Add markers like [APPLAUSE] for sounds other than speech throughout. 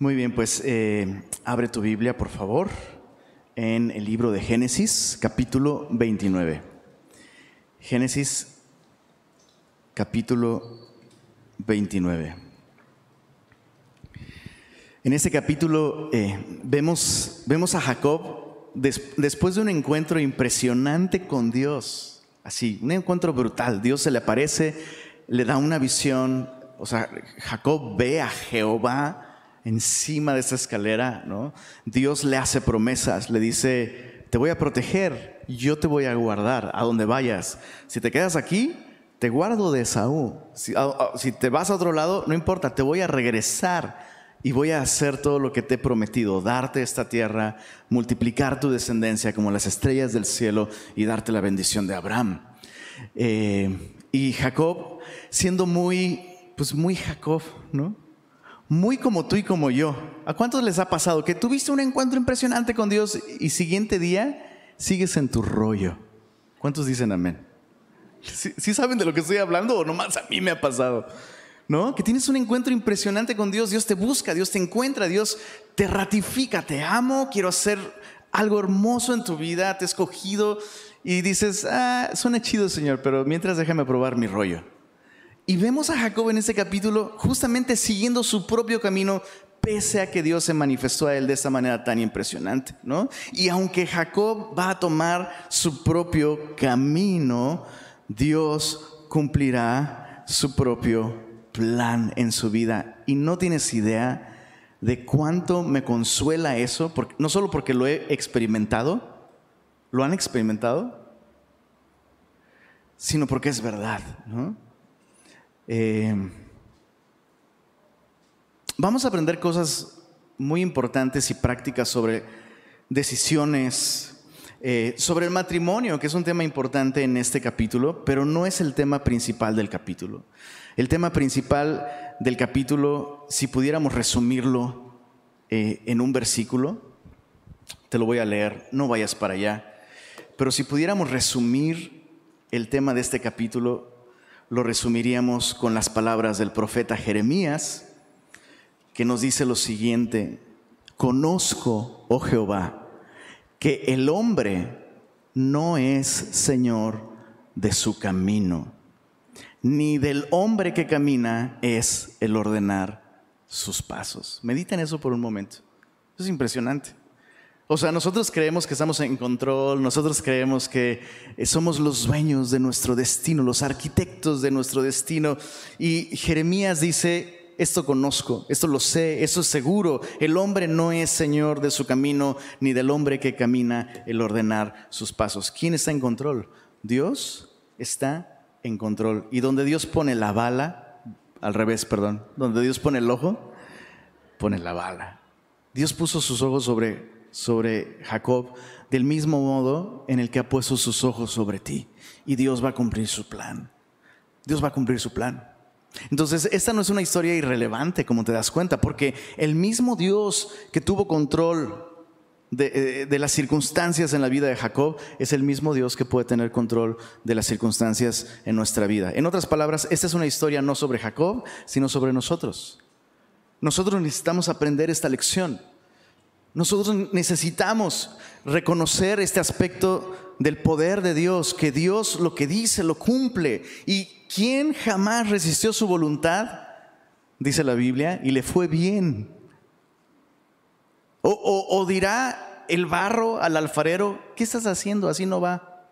Muy bien, pues eh, abre tu Biblia, por favor, en el libro de Génesis, capítulo 29. Génesis, capítulo 29. En este capítulo eh, vemos, vemos a Jacob después de un encuentro impresionante con Dios, así, un encuentro brutal. Dios se le aparece, le da una visión, o sea, Jacob ve a Jehová encima de esa escalera, ¿no? Dios le hace promesas, le dice, te voy a proteger, yo te voy a guardar a donde vayas. Si te quedas aquí, te guardo de Saúl. Si, te vas a otro lado, no importa, te voy a regresar y voy a hacer todo lo que te he prometido, darte esta tierra, multiplicar tu descendencia como las estrellas del cielo y darte la bendición de Abraham. Eh, y Jacob, siendo muy, pues muy Jacob, ¿no? Muy como tú y como yo. ¿A cuántos les ha pasado que tuviste un encuentro impresionante con Dios y siguiente día sigues en tu rollo? ¿Cuántos dicen amén? ¿Sí, saben de lo que estoy hablando o nomás a mí me ha pasado? ¿No? Que tienes un encuentro impresionante con Dios, Dios te busca, Dios te encuentra, Dios te ratifica, te amo, quiero hacer algo hermoso en tu vida, te he escogido y dices, ah, suena chido Señor, pero mientras déjame probar mi rollo. Y vemos a Jacob en este capítulo justamente siguiendo su propio camino, pese a que Dios se manifestó a él de esta manera tan impresionante, ¿no? Y aunque Jacob va a tomar su propio camino, Dios cumplirá su propio plan en su vida. Y no tienes idea de cuánto me consuela eso, no solo porque lo he experimentado, lo han experimentado, sino porque es verdad, ¿no? Eh, vamos a aprender cosas muy importantes y prácticas sobre decisiones, eh, sobre el matrimonio, que es un tema importante en este capítulo, pero no es el tema principal del capítulo. El tema principal del capítulo, si pudiéramos resumirlo eh, en un versículo, te lo voy a leer, no vayas para allá, pero si pudiéramos resumir el tema de este capítulo, lo resumiríamos con las palabras del profeta Jeremías, que nos dice lo siguiente, conozco, oh Jehová, que el hombre no es Señor de su camino, ni del hombre que camina es el ordenar sus pasos. Mediten eso por un momento. es impresionante. O sea, nosotros creemos que estamos en control, nosotros creemos que eh, somos los dueños de nuestro destino, los arquitectos de nuestro destino. Y Jeremías dice, esto conozco, esto lo sé, eso es seguro. El hombre no es señor de su camino, ni del hombre que camina el ordenar sus pasos. ¿Quién está en control? Dios está en control. Y donde Dios pone la bala, al revés, perdón, donde Dios pone el ojo, pone la bala. Dios puso sus ojos sobre sobre Jacob del mismo modo en el que ha puesto sus ojos sobre ti. Y Dios va a cumplir su plan. Dios va a cumplir su plan. Entonces, esta no es una historia irrelevante, como te das cuenta, porque el mismo Dios que tuvo control de, de, las circunstancias en la vida de Jacob es el mismo Dios que puede tener control de las circunstancias en nuestra vida. En otras palabras, esta es una historia no sobre Jacob, sino sobre nosotros. Nosotros necesitamos aprender esta lección. Nosotros necesitamos reconocer este aspecto del poder de Dios, que Dios lo que dice lo cumple. ¿Y quién jamás resistió su voluntad? Dice la Biblia, y le fue bien. O, o dirá el barro al alfarero, ¿qué estás haciendo? Así no va.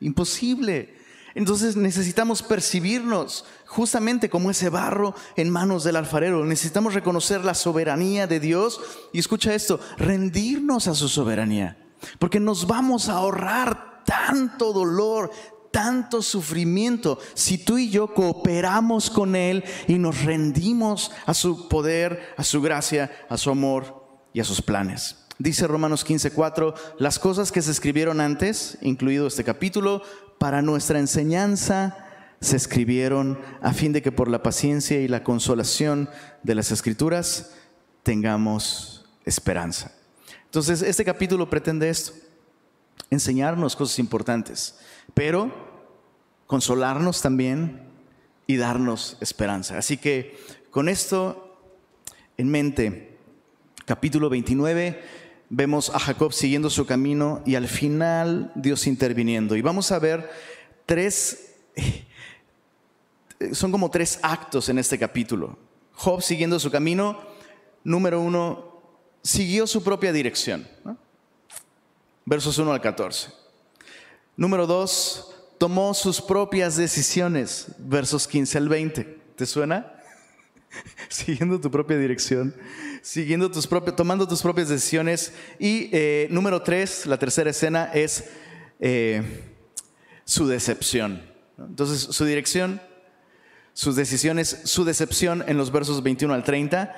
Imposible. Entonces necesitamos percibirnos justamente como ese barro en manos del alfarero. Necesitamos reconocer la soberanía de Dios y escucha esto, rendirnos a su soberanía. Porque nos vamos a ahorrar tanto dolor, tanto sufrimiento si tú y yo cooperamos con Él y nos rendimos a su poder, a su gracia, a su amor y a sus planes. Dice Romanos 15:4, las cosas que se escribieron antes, incluido este capítulo, para nuestra enseñanza se escribieron a fin de que por la paciencia y la consolación de las escrituras tengamos esperanza. Entonces, este capítulo pretende esto, enseñarnos cosas importantes, pero consolarnos también y darnos esperanza. Así que con esto en mente, capítulo 29, vemos a Jacob siguiendo su camino y al final Dios interviniendo. Y vamos a ver tres, [LAUGHS] son como tres actos en este capítulo. Job siguiendo su camino, número uno, siguió su propia dirección. Versos 1 al 14. Número dos, tomó sus propias decisiones. Versos 15 al 20. ¿Te suena? [LAUGHS] siguiendo tu propia dirección, siguiendo tus propios, tomando tus propias decisiones. Y eh, número tres, la tercera escena es eh, su decepción. Entonces, su dirección, sus decisiones, su decepción en los versos 21 al 30.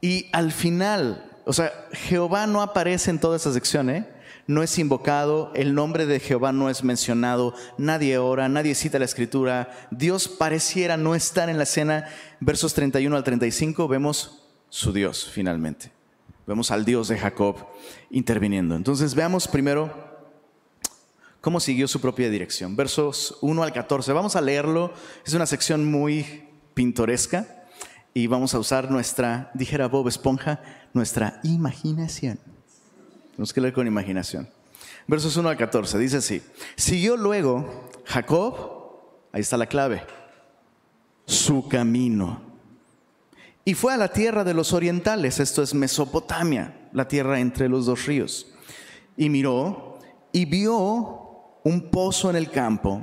Y al final, o sea, Jehová no aparece en toda esa sección, ¿eh? no es invocado, el nombre de Jehová no es mencionado, nadie ora, nadie cita la escritura, Dios pareciera no estar en la escena. Versos 31 al 35 vemos su Dios finalmente. Vemos al Dios de Jacob interviniendo. Entonces veamos primero cómo siguió su propia dirección. Versos 1 al 14. Vamos a leerlo. Es una sección muy pintoresca y vamos a usar nuestra, dijera Bob Esponja, nuestra imaginación. Tenemos que leer con imaginación. Versos 1 al 14, dice así. Siguió luego Jacob, ahí está la clave, su camino. Y fue a la tierra de los orientales, esto es Mesopotamia, la tierra entre los dos ríos. Y miró y vio un pozo en el campo.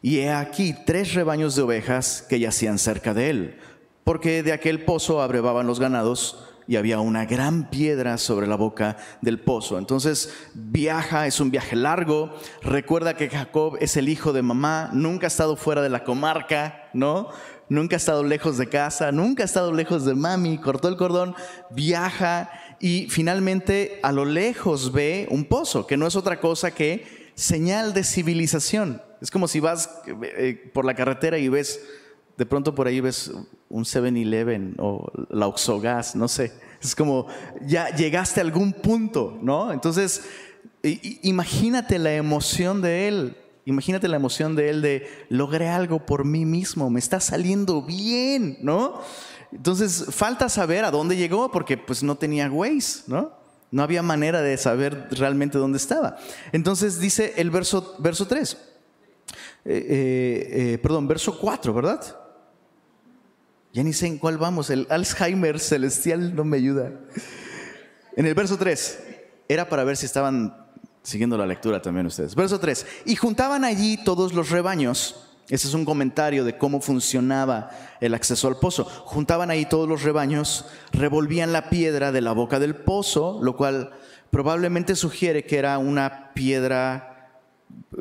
Y he aquí tres rebaños de ovejas que yacían cerca de él, porque de aquel pozo abrevaban los ganados y había una gran piedra sobre la boca del pozo. Entonces viaja, es un viaje largo. Recuerda que Jacob es el hijo de mamá, nunca ha estado fuera de la comarca, ¿no? Nunca ha estado lejos de casa, nunca ha estado lejos de mami, cortó el cordón, viaja y finalmente a lo lejos ve un pozo, que no es otra cosa que señal de civilización. Es como si vas eh, por la carretera y ves de pronto por ahí ves un 7-Eleven o la Oxogas, no sé. Es como, ya llegaste a algún punto, ¿no? Entonces, imagínate la emoción de él. Imagínate la emoción de él de logré algo por mí mismo, me está saliendo bien, ¿no? Entonces, falta saber a dónde llegó porque pues no tenía Waze, ¿no? No había manera de saber realmente dónde estaba. Entonces dice el verso, verso 3, eh, eh, eh, perdón, verso 4, ¿verdad? Ya ni sé en cuál vamos. El Alzheimer celestial no me ayuda. En el verso 3, era para ver si estaban siguiendo la lectura también ustedes. Verso 3, y juntaban allí todos los rebaños. Ese es un comentario de cómo funcionaba el acceso al pozo. Juntaban ahí todos los rebaños, revolvían la piedra de la boca del pozo, lo cual probablemente sugiere que era una piedra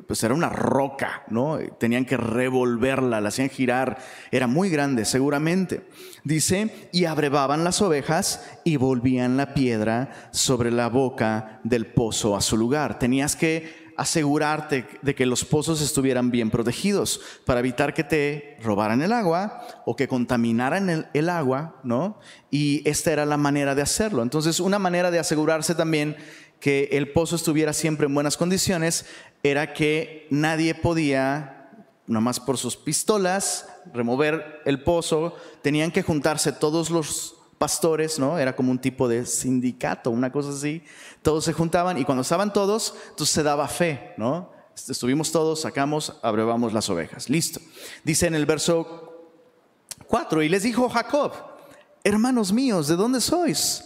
pues era una roca, ¿no? Tenían que revolverla, la hacían girar, era muy grande seguramente. Dice, y abrevaban las ovejas y volvían la piedra sobre la boca del pozo a su lugar. Tenías que asegurarte de que los pozos estuvieran bien protegidos para evitar que te robaran el agua o que contaminaran el, el agua, ¿no? Y esta era la manera de hacerlo. Entonces, una manera de asegurarse también que el pozo estuviera siempre en buenas condiciones era que nadie podía, nomás por sus pistolas, remover el pozo, tenían que juntarse todos los pastores, ¿no? Era como un tipo de sindicato, una cosa así. Todos se juntaban y cuando estaban todos, entonces se daba fe, ¿no? Estuvimos todos, sacamos, abrevamos las ovejas. Listo. Dice en el verso 4, y les dijo Jacob, hermanos míos, ¿de dónde sois?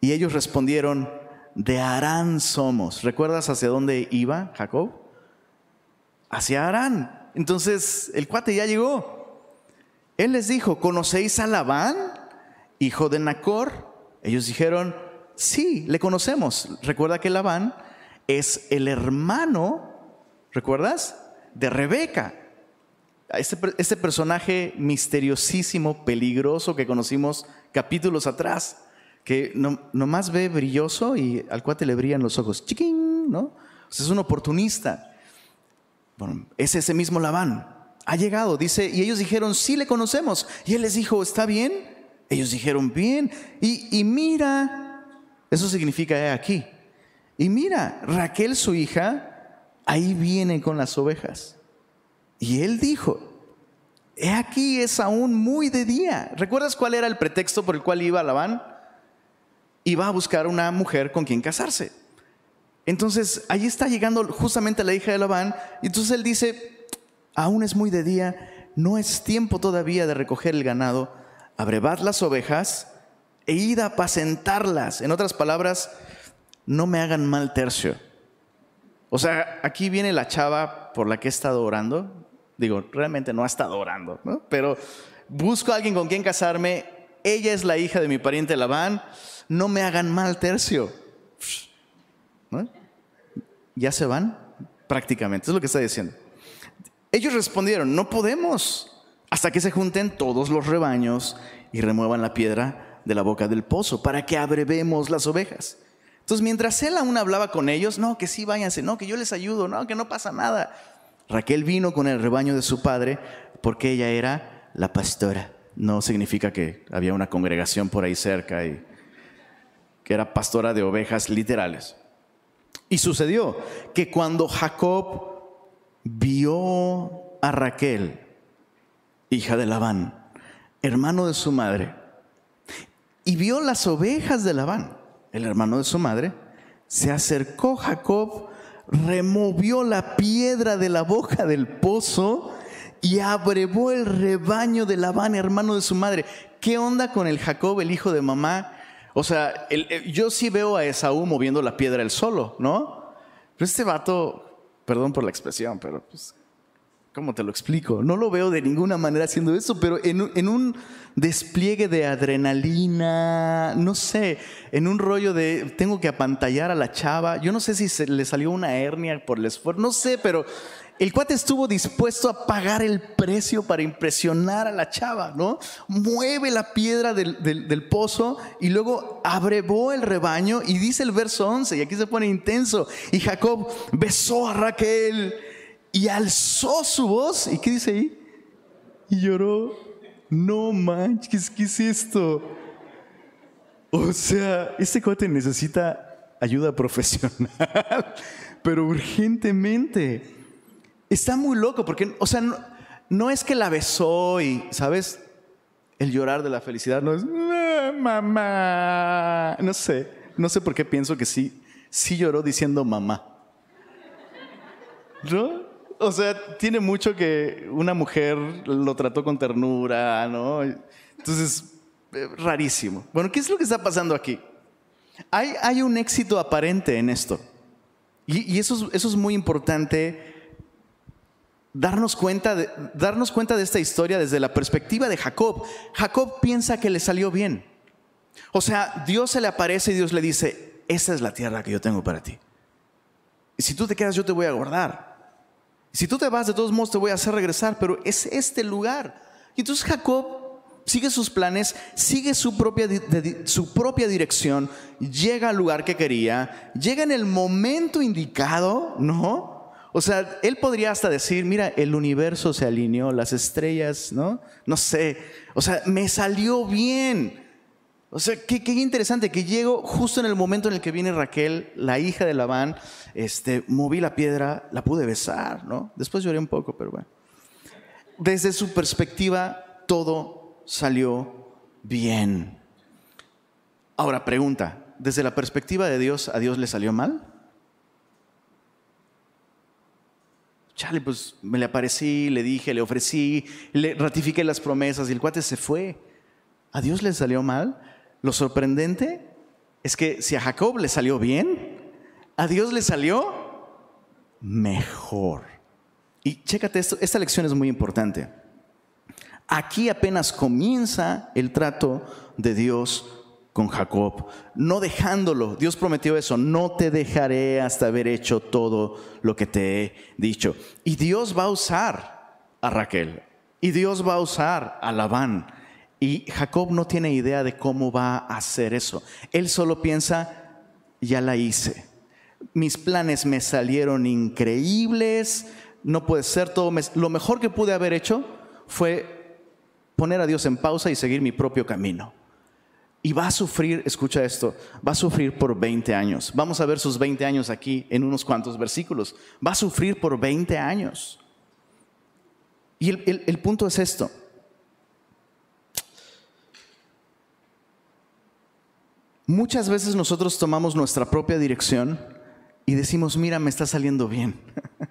Y ellos respondieron, de Arán somos. ¿Recuerdas hacia dónde iba Jacob? Hacia Arán. Entonces el cuate ya llegó. Él les dijo, ¿conocéis a Labán, hijo de Nacor? Ellos dijeron, sí, le conocemos. Recuerda que Labán es el hermano, ¿recuerdas? De Rebeca. Este, este personaje misteriosísimo, peligroso que conocimos capítulos atrás que no, nomás ve brilloso y al cuate le brillan los ojos. Chiquín, ¿no? es un oportunista. Bueno, es ese mismo Labán. Ha llegado, dice, y ellos dijeron, sí le conocemos. Y él les dijo, ¿está bien? Ellos dijeron, bien. Y, y mira, eso significa he aquí. Y mira, Raquel, su hija, ahí viene con las ovejas. Y él dijo, he aquí es aún muy de día. ¿Recuerdas cuál era el pretexto por el cual iba Labán? Y va a buscar una mujer con quien casarse. Entonces, ahí está llegando justamente la hija de Labán, y entonces él dice, aún es muy de día, no es tiempo todavía de recoger el ganado, abrevad las ovejas e id a apacentarlas. En otras palabras, no me hagan mal tercio. O sea, aquí viene la chava por la que he estado orando. Digo, realmente no ha estado orando, ¿no? Pero busco a alguien con quien casarme. Ella es la hija de mi pariente Labán. No me hagan mal tercio. ¿Ya se van? Prácticamente, es lo que está diciendo. Ellos respondieron, no podemos hasta que se junten todos los rebaños y remuevan la piedra de la boca del pozo para que abrevemos las ovejas. Entonces, mientras él aún hablaba con ellos, no, que sí, váyanse, no, que yo les ayudo, no, que no pasa nada. Raquel vino con el rebaño de su padre porque ella era la pastora. No significa que había una congregación por ahí cerca y que era pastora de ovejas literales. Y sucedió que cuando Jacob vio a Raquel, hija de Labán, hermano de su madre, y vio las ovejas de Labán, el hermano de su madre, se acercó Jacob, removió la piedra de la boca del pozo y abrevó el rebaño de Labán, hermano de su madre. ¿Qué onda con el Jacob, el hijo de mamá? O sea, yo sí veo a Esaú moviendo la piedra él solo, ¿no? Pero este vato, perdón por la expresión, pero pues ¿Cómo te lo explico? No lo veo de ninguna manera haciendo eso, pero en, un despliegue de adrenalina, no sé, en un rollo de tengo que apantallar a la chava. Yo no sé si se le salió una hernia por el esfuerzo, no sé, pero el cuate estuvo dispuesto a pagar el precio para impresionar a la chava, ¿no? Mueve la piedra del, del, pozo y luego abrevó el rebaño y dice el verso 11, y aquí se pone intenso, y Jacob besó a Raquel y alzó su voz. ¿Y qué dice ahí? Y lloró. No manches, ¿qué es esto? O sea, este cuate necesita ayuda profesional, [LAUGHS] pero urgentemente. Está muy loco porque, o sea, no, es que la besó y, ¿sabes? El llorar de la felicidad no es, ah, mamá. No sé, no sé por qué pienso que sí, sí lloró diciendo mamá. ¿No? O sea, tiene mucho que una mujer lo trató con ternura, ¿no? Entonces, eh, rarísimo. Bueno, ¿qué es lo que está pasando aquí? Hay, hay un éxito aparente en esto. Y, eso, eso, es muy importante darnos cuenta, de, darnos cuenta de esta historia desde la perspectiva de Jacob. Jacob piensa que le salió bien. O sea, Dios se le aparece y Dios le dice, esta es la tierra que yo tengo para ti. Y si tú te quedas, yo te voy a guardar. Si tú te vas, de todos modos te voy a hacer regresar, pero es este lugar. Y entonces Jacob sigue sus planes, sigue su propia, su propia dirección, llega al lugar que quería, llega en el momento indicado, ¿no? O sea, él podría hasta decir, mira, el universo se alineó, las estrellas, ¿no? No sé, o sea, me salió bien. O sea, qué, interesante que llego justo en el momento en el que viene Raquel, la hija de Labán, este, moví la piedra, la pude besar, ¿no? Después lloré un poco, pero bueno. Desde su perspectiva, todo salió bien. Ahora, pregunta, ¿desde la perspectiva de Dios, a Dios le salió mal? Chale, pues me le aparecí, le dije, le ofrecí, le ratifiqué las promesas y el cuate se fue. ¿A Dios le salió mal? Lo sorprendente es que si a Jacob le salió bien, a Dios le salió mejor. Y chécate esto, esta lección es muy importante. Aquí apenas comienza el trato de Dios con Jacob, no dejándolo. Dios prometió eso, no te dejaré hasta haber hecho todo lo que te he dicho. Y Dios va a usar a Raquel, y Dios va a usar a Labán, y Jacob no tiene idea de cómo va a hacer eso. Él solo piensa, ya la hice. Mis planes me salieron increíbles, no puede ser todo. Lo mejor que pude haber hecho fue poner a Dios en pausa y seguir mi propio camino. Y va a sufrir, escucha esto, va a sufrir por 20 años. Vamos a ver sus 20 años aquí en unos cuantos versículos. Va a sufrir por 20 años. Y el, el punto es esto. Muchas veces nosotros tomamos nuestra propia dirección y decimos, mira, me está saliendo bien.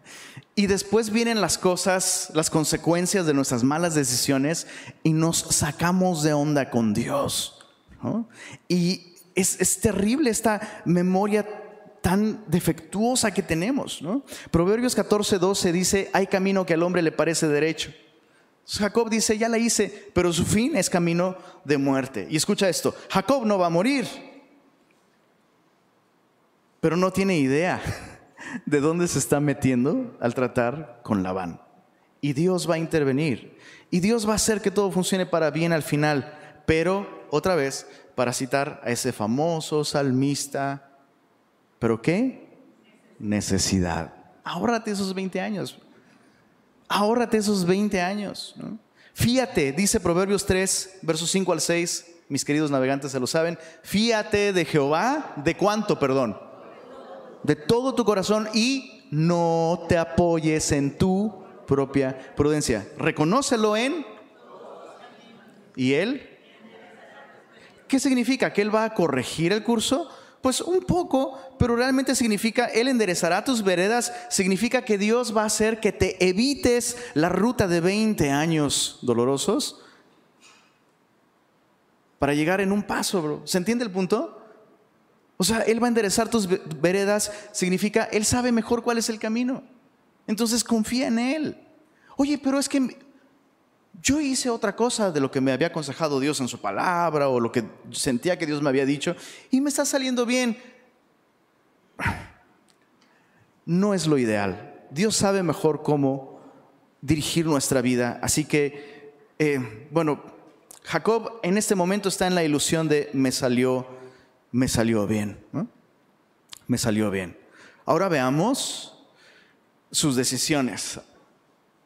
[LAUGHS] y después vienen las cosas, las consecuencias de nuestras malas decisiones y nos sacamos de onda con Dios. Y es, terrible esta memoria tan defectuosa que tenemos. Proverbios 14, 12 dice, hay camino que al hombre le parece derecho. Jacob dice, ya la hice, pero su fin es camino de muerte. Y escucha esto, Jacob no va a morir, pero no tiene idea [LAUGHS] de dónde se está metiendo al tratar con Labán. Y Dios va a intervenir. Y Dios va a hacer que todo funcione para bien al final. Pero, otra vez, para citar a ese famoso salmista, ¿pero qué? Necesidad. Ahórrate esos 20 años. Ahórrate esos 20 años. Fíate, dice Proverbios 3, versos 5 al 6, mis queridos navegantes se lo saben, fíate de Jehová, ¿de cuánto, perdón? de todo tu corazón y no te apoyes en tu propia prudencia. Reconócelo en... ¿Y él? ¿Qué significa? ¿Que él va a corregir el curso? Pues un poco, pero realmente significa, Él enderezará tus veredas, significa que Dios va a hacer que te evites la ruta de 20 años dolorosos para llegar en un paso, bro. ¿Se entiende el punto? O sea, Él va a enderezar tus veredas, significa, Él sabe mejor cuál es el camino. Entonces confía en Él. Oye, pero es que yo hice otra cosa de lo que me había aconsejado Dios en su palabra o lo que sentía que Dios me había dicho y me está saliendo bien. No es lo ideal. Dios sabe mejor cómo dirigir nuestra vida. Así que, eh, bueno, Jacob en este momento está en la ilusión de me salió me salió bien. Me salió bien. Ahora veamos sus decisiones.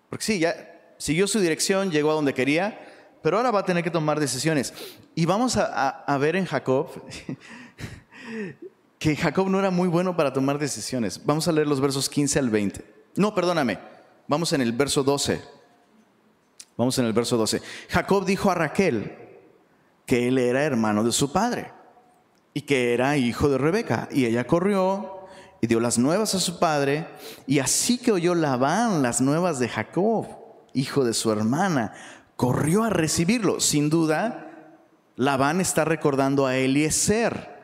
Porque sí, ya siguió su dirección, llegó a donde quería, pero ahora va a tener que tomar decisiones. Y vamos a, ver en Jacob [LAUGHS] que Jacob no era muy bueno para tomar decisiones. Vamos a leer los versos 15 al 20. No, perdóname. Vamos en el verso 12. Vamos en el verso 12. Jacob dijo a Raquel que él era hermano de su padre y que era hijo de Rebeca. Y ella corrió y dio las nuevas a su padre, y así que oyó Labán las nuevas de Jacob, hijo de su hermana, corrió a recibirlo. Sin duda, Labán está recordando a Eliezer,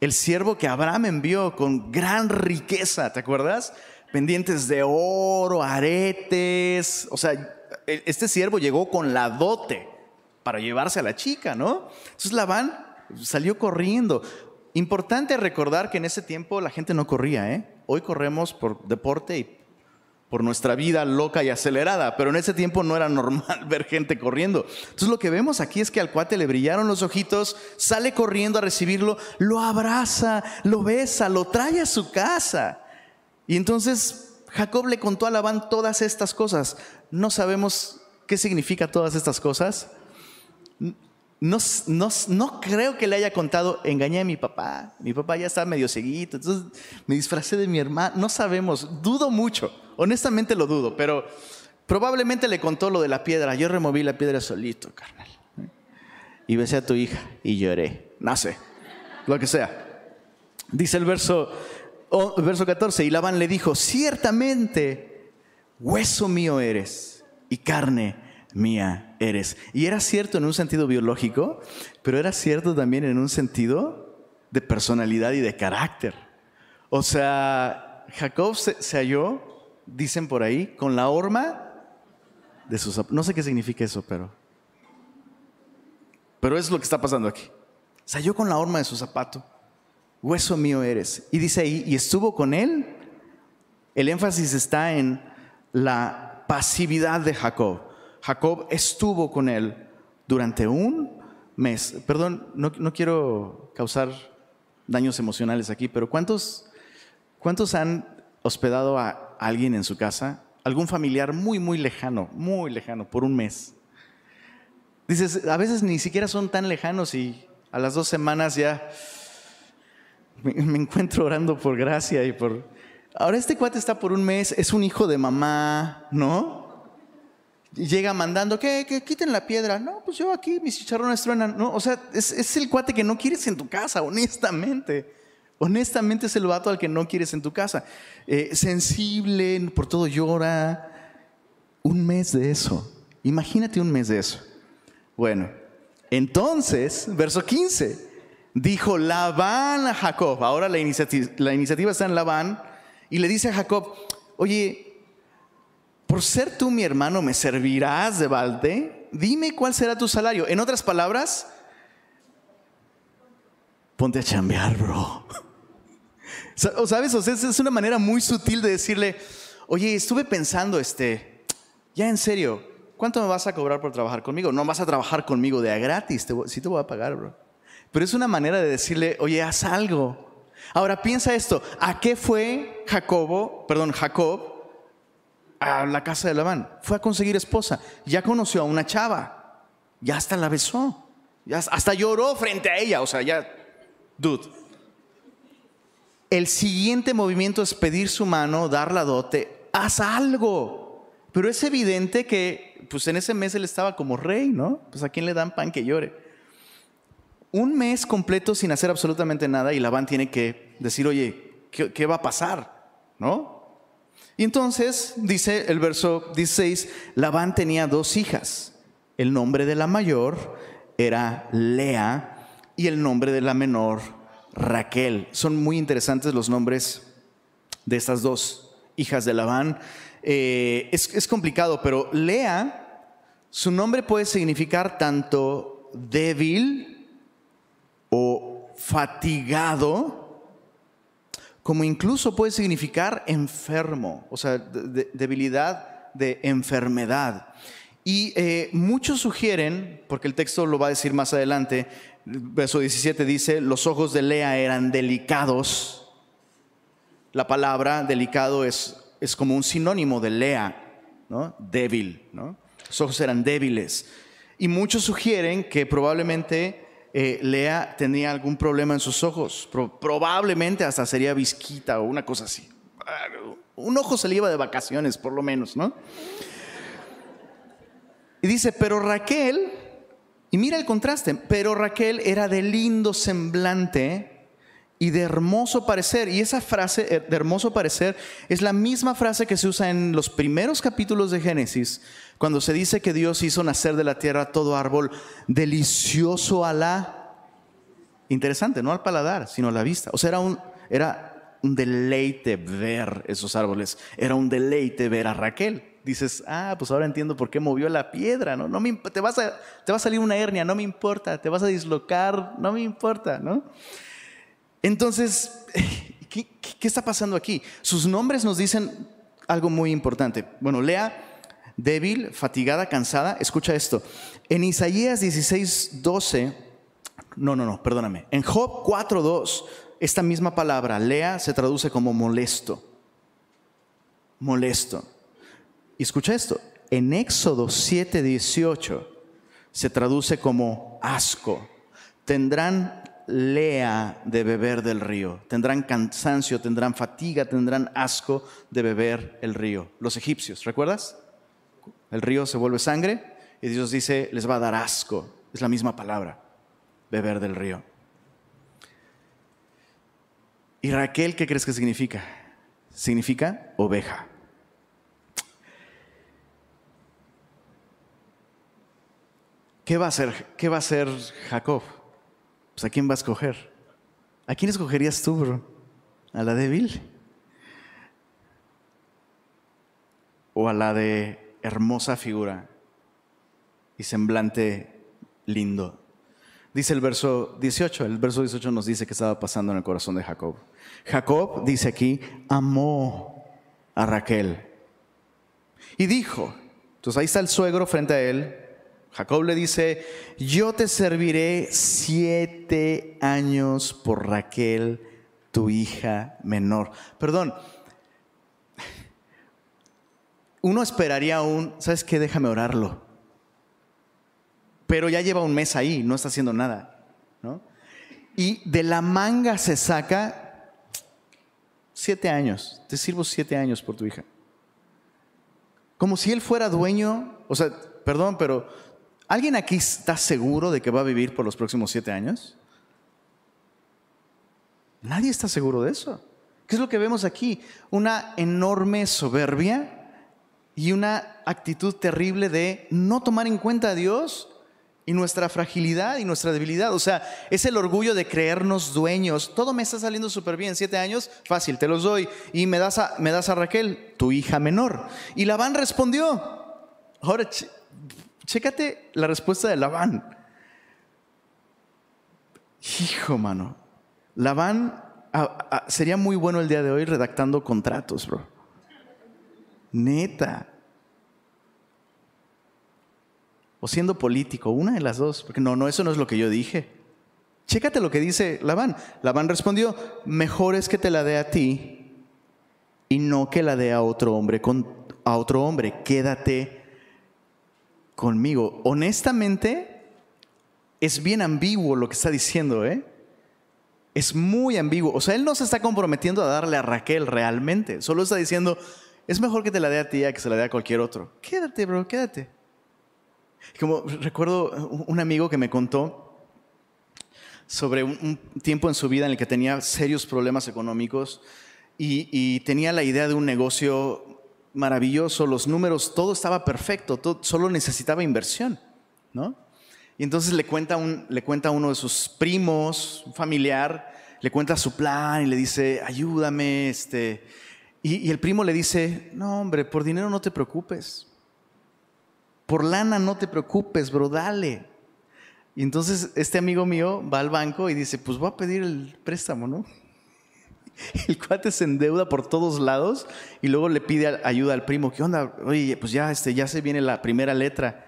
el siervo que Abraham envió con gran riqueza, ¿te acuerdas? Pendientes de oro, aretes, o sea, este siervo llegó con la dote para llevarse a la chica, ¿no? Entonces Labán salió corriendo. Importante recordar que en ese tiempo la gente no corría, ¿eh? Hoy corremos por deporte y por nuestra vida loca y acelerada, pero en ese tiempo no era normal [LAUGHS] ver gente corriendo. Entonces lo que vemos aquí es que al cuate le brillaron los ojitos, sale corriendo a recibirlo, lo abraza, lo besa, lo trae a su casa. Y entonces Jacob le contó a Labán todas estas cosas. No sabemos qué significa todas estas cosas. No, no, creo que le haya contado, engañé a mi papá, mi papá ya está medio seguido, entonces me disfracé de mi hermano, no sabemos, dudo mucho, honestamente lo dudo, pero probablemente le contó lo de la piedra, yo removí la piedra solito, carnal, y besé a tu hija y lloré, sé, lo que sea. Dice el verso, verso 14, y Labán le dijo, ciertamente, hueso mío eres y carne mía eres. Y era cierto en un sentido biológico, pero era cierto también en un sentido de personalidad y de carácter. O sea, Jacob se, halló, dicen por ahí, con la horma de sus No sé qué significa eso, pero. Pero es lo que está pasando aquí. Se halló con la horma de su zapato. Hueso mío eres. Y dice ahí, y estuvo con él. El énfasis está en la pasividad de Jacob. Jacob estuvo con él durante un mes. Perdón, no, quiero causar daños emocionales aquí, pero ¿cuántos, ¿cuántos han hospedado a alguien en su casa? Algún familiar muy, muy lejano, muy lejano, por un mes. Dices, a veces ni siquiera son tan lejanos y a las dos semanas ya me, encuentro orando por gracia y por... Ahora este cuate está por un mes, es un hijo de mamá, ¿no? llega mandando que, quiten la piedra. No, pues yo aquí mis chicharrones truenan. No, o sea, es, el cuate que no quieres en tu casa, honestamente. Honestamente es el vato al que no quieres en tu casa. Eh, sensible, por todo llora. Un mes de eso. Imagínate un mes de eso. Bueno, entonces, verso 15, dijo Labán a Jacob. Ahora la iniciativa, la iniciativa está en Labán. Y le dice a Jacob, oye, por ser tú mi hermano, ¿me servirás de balde? Dime cuál será tu salario. En otras palabras, ponte a chambear, bro. ¿O sabes? O sea, es una manera muy sutil de decirle, oye, estuve pensando, este, ya en serio, ¿cuánto me vas a cobrar por trabajar conmigo? No vas a trabajar conmigo de a gratis, sí te voy a pagar, bro. Pero es una manera de decirle, oye, haz algo. Ahora piensa esto, ¿a qué fue Jacobo, perdón, Jacob a la casa de Labán. Fue a conseguir esposa. Ya conoció a una chava. Ya hasta la besó. Ya hasta lloró frente a ella. O sea, ya, dude. El siguiente movimiento es pedir su mano, dar la dote. Haz algo. Pero es evidente que, pues en ese mes él estaba como rey, ¿no? Pues a quién le dan pan que llore. Un mes completo sin hacer absolutamente nada y Labán tiene que decir, oye, ¿qué, va a pasar? ¿No? Y entonces dice el verso 16, Labán tenía dos hijas. El nombre de la mayor era Lea y el nombre de la menor Raquel. Son muy interesantes los nombres de estas dos hijas de Labán. Eh, es, complicado, pero Lea, su nombre puede significar tanto débil o fatigado como incluso puede significar enfermo, o sea, debilidad de enfermedad. Y eh, muchos sugieren, porque el texto lo va a decir más adelante, verso 17 dice, los ojos de Lea eran delicados. La palabra delicado es, es como un sinónimo de Lea, ¿no? débil. ¿no? Ojos eran débiles. Y muchos sugieren que probablemente eh, Lea tenía algún problema en sus ojos. probablemente hasta sería visquita o una cosa así. Un ojo se le iba de vacaciones, por lo menos, ¿no? Y dice, pero Raquel, y mira el contraste, pero Raquel era de lindo semblante y de hermoso parecer. Y esa frase eh, de hermoso parecer es la misma frase que se usa en los primeros capítulos de Génesis, cuando se dice que Dios hizo nacer de la tierra todo árbol delicioso a la... Interesante, no al paladar, sino a la vista. O sea, era un, era un deleite ver esos árboles. Era un deleite ver a Raquel. Dices, ah, pues ahora entiendo por qué movió la piedra, ¿no? no me, te, vas a, te va a salir una hernia, no me importa. Te vas a dislocar, no me importa, ¿no? Entonces, [LAUGHS] ¿qué, ¿qué, está pasando aquí? Sus nombres nos dicen algo muy importante. Bueno, Lea débil, fatigada, cansada. Escucha esto. En Isaías 16, 12, no, no, no, perdóname. En Job 4, 2, esta misma palabra, lea, se traduce como molesto. Molesto. Y escucha esto. En Éxodo 7, 18 se traduce como asco. Tendrán lea de beber del río. Tendrán cansancio, tendrán fatiga, tendrán asco de beber el río. Los egipcios, ¿recuerdas? El río se vuelve sangre y Dios dice, les va a dar asco. Es la misma palabra, beber del río. ¿Y Raquel qué crees que significa? Significa oveja. ¿Qué va a hacer, qué va a Jacob? Pues a quién va a escoger. ¿A quién escogerías tú, bro? ¿A la débil? ¿O a la de hermosa figura y semblante lindo. Dice el verso 18, el verso 18 nos dice que estaba pasando en el corazón de Jacob. Jacob, dice aquí, amó a Raquel. Y dijo, entonces ahí está el suegro frente a él. Jacob le dice, yo te serviré siete años por Raquel, tu hija menor. Perdón, uno esperaría un, ¿sabes qué? Déjame orarlo. Pero ya lleva un mes ahí, no está haciendo nada. ¿no? Y de la manga se saca siete años. Te sirvo siete años por tu hija. Como si él fuera dueño, o sea, perdón, pero ¿alguien aquí está seguro de que va a vivir por los próximos siete años? Nadie está seguro de eso. ¿Qué es lo que vemos aquí? Una enorme soberbia y una actitud terrible de no tomar en cuenta a Dios y nuestra fragilidad y nuestra debilidad. O sea, es el orgullo de creernos dueños. Todo me está saliendo súper bien. Siete años, fácil, te los doy. Y me das a, Raquel, tu hija menor. Y Labán respondió. Ahora, chécate la respuesta de Labán. Hijo, mano. Labán sería muy bueno el día de hoy redactando contratos, bro. Neta. O siendo político, una de las dos. Porque no, no, eso no es lo que yo dije. Chécate lo que dice Labán. Labán respondió, mejor es que te la dé a ti y no que la dé a otro hombre, con, a otro hombre. Quédate conmigo. Honestamente, es bien ambiguo lo que está diciendo, ¿eh? es muy ambiguo. O sea, él no se está comprometiendo a darle a Raquel realmente. Solo está diciendo, es mejor que te la dé a ti a que se la dé a cualquier otro. Quédate, bro, quédate. Como recuerdo un amigo que me contó sobre un, tiempo en su vida en el que tenía serios problemas económicos y, tenía la idea de un negocio maravilloso, los números, todo estaba perfecto, solo necesitaba inversión, ¿no? Y entonces le cuenta, un, le cuenta a uno de sus primos, un familiar, le cuenta su plan y le dice, ayúdame. Este. Y, y el primo le dice, no hombre, por dinero no te preocupes. Por lana no te preocupes, bro, dale. Y entonces este amigo mío va al banco y dice, pues voy a pedir el préstamo, ¿no? [LAUGHS] El cuate se endeuda por todos lados y luego le pide ayuda al primo. ¿Qué onda? Oye, pues ya, este, ya se viene la primera letra.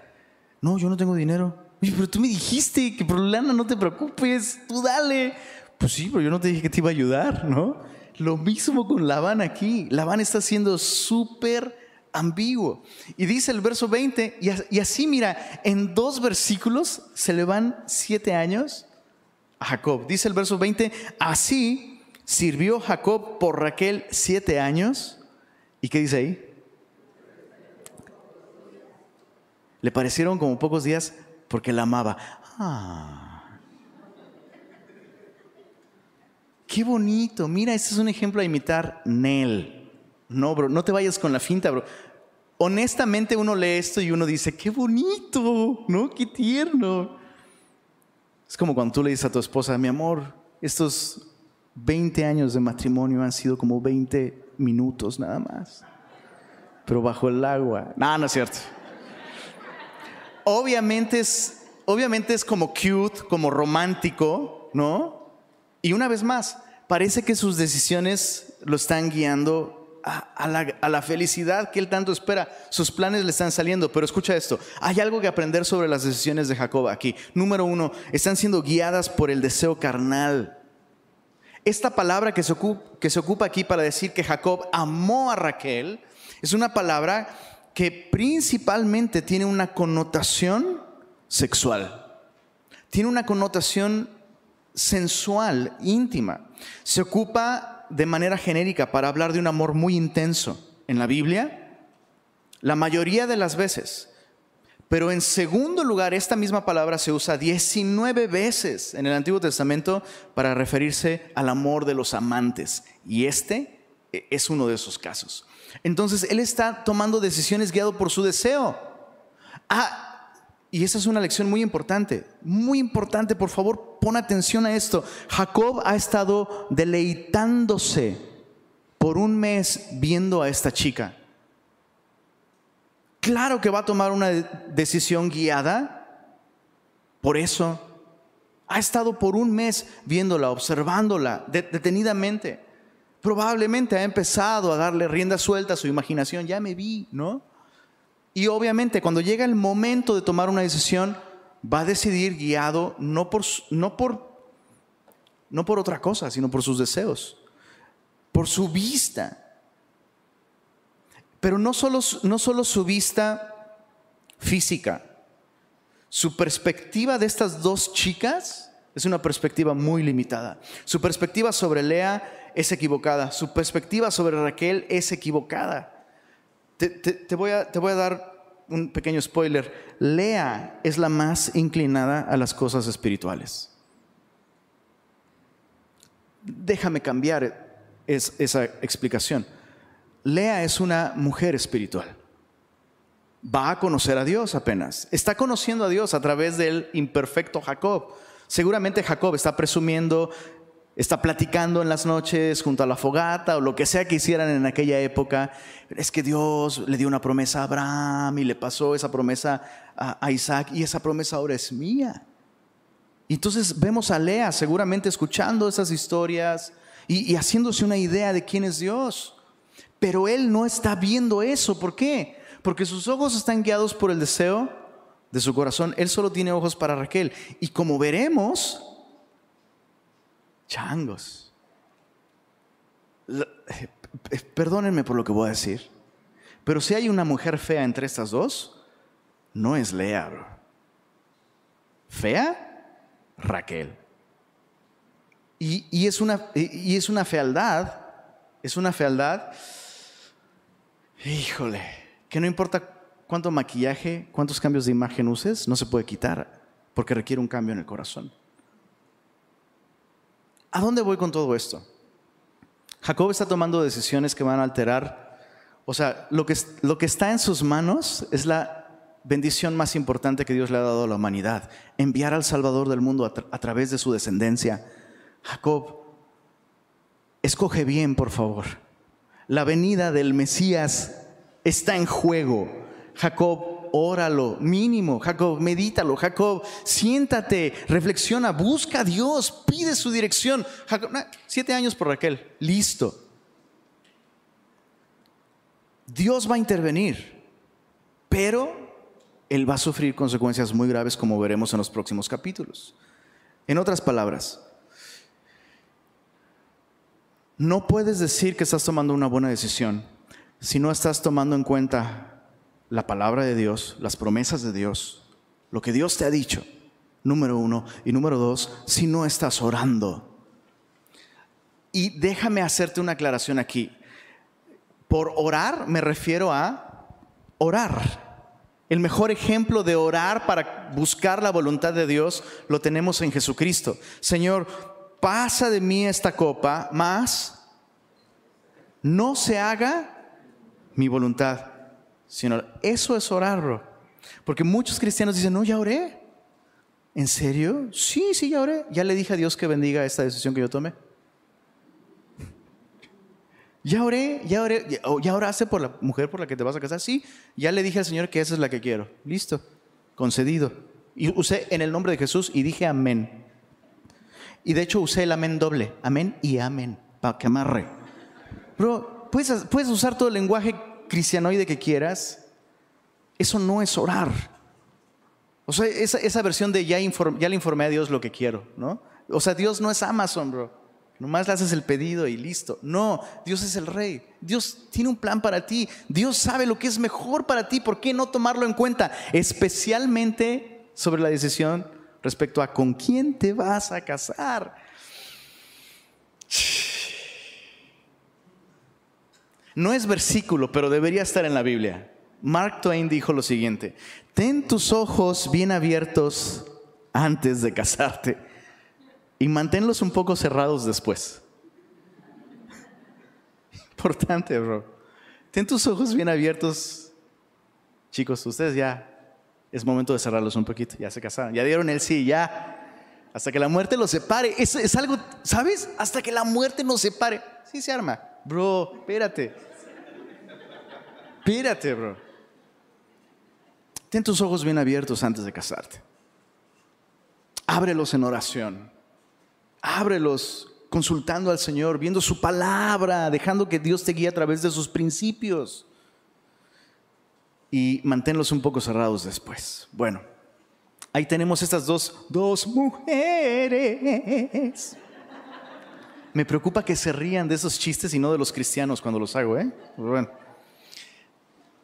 No, yo no tengo dinero. Oye, pero tú me dijiste que por lana no te preocupes, tú dale. Pues sí, pero yo no te dije que te iba a ayudar, ¿no? Lo mismo con Labán aquí. Labán está siendo súper ambiguo. Y dice el verso 20, y así mira, en dos versículos se le van siete años a Jacob. Dice el verso 20, así sirvió Jacob por Raquel siete años. ¿Y qué dice ahí? Le parecieron como pocos días, porque la amaba. Ah. Qué bonito. Mira, este es un ejemplo a imitar Nel. No, bro, no te vayas con la finta, bro. Honestamente uno lee esto y uno dice, qué bonito, ¿no? Qué tierno. Es como cuando tú le dices a tu esposa, mi amor, estos 20 años de matrimonio han sido como 20 minutos nada más. Pero bajo el agua. No, no es cierto obviamente es, obviamente es como cute, como romántico, ¿no? Y una vez más, parece que sus decisiones lo están guiando a, la, a, la, felicidad que él tanto espera. Sus planes le están saliendo, pero escucha esto, hay algo que aprender sobre las decisiones de Jacob aquí. Número uno, están siendo guiadas por el deseo carnal. Esta palabra que se, ocupa, aquí para decir que Jacob amó a Raquel es una palabra que principalmente tiene una connotación sexual, tiene una connotación sensual, íntima. Se ocupa de manera genérica para hablar de un amor muy intenso en la Biblia, la mayoría de las veces. Pero en segundo lugar, esta misma palabra se usa 19 veces en el Antiguo Testamento para referirse al amor de los amantes. Y este es uno de esos casos. Entonces él está tomando decisiones guiado por su deseo. Ah, y esa es una lección muy importante, muy importante, por favor, pon atención a esto. Jacob ha estado deleitándose por un mes viendo a esta chica. Claro que va a tomar una decisión guiada, por eso ha estado por un mes viéndola, observándola detenidamente. Probablemente ha empezado a darle rienda suelta a su imaginación, ya me vi, ¿no? Y obviamente cuando llega el momento de tomar una decisión, va a decidir guiado no por, no por, no por otra cosa, sino por sus deseos, por su vista. Pero no solo, su vista física, su perspectiva de estas dos chicas es una perspectiva muy limitada. Su perspectiva sobre Lea es equivocada. Su perspectiva sobre Raquel es equivocada. te voy a dar un pequeño spoiler. Lea es la más inclinada a las cosas espirituales. Déjame cambiar esa explicación. Lea es una mujer espiritual. Va a conocer a Dios apenas. Está conociendo a Dios a través del imperfecto Jacob. Seguramente Jacob está presumiendo, está platicando en las noches junto a la fogata o lo que sea que hicieran en aquella época. Es que Dios le dio una promesa a Abraham y le pasó esa promesa a, Isaac y esa promesa ahora es mía. Entonces vemos a Lea seguramente escuchando esas historias y haciéndose una idea de quién es Dios. Pero él no está viendo eso. ¿Por qué? Porque sus ojos están guiados por el deseo de su corazón. Él solo tiene ojos para Raquel. Y como veremos, changos. Eh, perdónenme por lo que voy a decir. Pero si hay una mujer fea entre estas dos, no es Lea. ¿Fea? Raquel. Y, es una, y es una fealdad, es una fealdad Híjole, que no importa cuánto maquillaje, cuántos cambios de imagen uses, no se puede quitar porque requiere un cambio en el corazón. ¿A dónde voy con todo esto? Jacob está tomando decisiones que van a alterar, o sea, lo que, lo que está en sus manos es la bendición más importante que Dios le ha dado a la humanidad, enviar al Salvador del mundo a, a través de su descendencia. Jacob, escoge bien, por favor la venida del Mesías está en juego. Jacob, óralo, mínimo. Jacob, medítalo. Jacob, siéntate, reflexiona, busca a Dios, pide su dirección. Jacob, siete años por Raquel, listo. Dios va a intervenir, pero Él va a sufrir consecuencias muy graves como veremos en los próximos capítulos. En otras palabras, no puedes decir que estás tomando una buena decisión si no estás tomando en cuenta la palabra de Dios, las promesas de Dios, lo que Dios te ha dicho, número uno. Y número dos, si no estás orando. Y déjame hacerte una aclaración aquí. Por orar me refiero a orar. El mejor ejemplo de orar para buscar la voluntad de Dios lo tenemos en Jesucristo. Señor, pasa de mí esta copa, más no se haga mi voluntad, sino eso es orarlo. Porque muchos cristianos dicen, no, ya oré. ¿En serio? Sí, sí, ya oré. Ya le dije a Dios que bendiga esta decisión que yo tomé. [LAUGHS] Ya oré, ya oré, ya oraste por la mujer por la que te vas a casar. Sí, ya le dije al Señor que esa es la que quiero. Listo, concedido. Y usé en el nombre de Jesús y dije amén. Y de hecho usé el amén doble, amén y amén, para que amarre. Bro, puedes, puedes usar todo el lenguaje cristianoide que quieras, eso no es orar. O sea, esa, esa versión de ya, ya le informé a Dios lo que quiero, ¿no? O sea, Dios no es Amazon, bro. Nomás le haces el pedido y listo. No, Dios es el rey. Dios tiene un plan para ti. Dios sabe lo que es mejor para ti. ¿Por qué no tomarlo en cuenta? Especialmente sobre la decisión respecto a con quién te vas a casar. No es versículo, pero debería estar en la Biblia. Mark Twain dijo lo siguiente, ten tus ojos bien abiertos antes de casarte y manténlos un poco cerrados después. Importante, bro. Ten tus ojos bien abiertos. Chicos, ustedes ya es momento de cerrarlos un poquito. Ya se casaron, ya dieron el sí, ya. Hasta que la muerte los separe. Es, es algo, ¿sabes? Hasta que la muerte nos separe. Sí se arma. Bro, espérate. Espérate, bro. Ten tus ojos bien abiertos antes de casarte. Ábrelos en oración. Ábrelos consultando al Señor, viendo su palabra, dejando que Dios te guíe a través de sus principios y manténlos un poco cerrados después. Bueno, ahí tenemos estas dos, dos mujeres. Me preocupa que se rían de esos chistes y no de los cristianos cuando los hago, ¿eh? Bueno,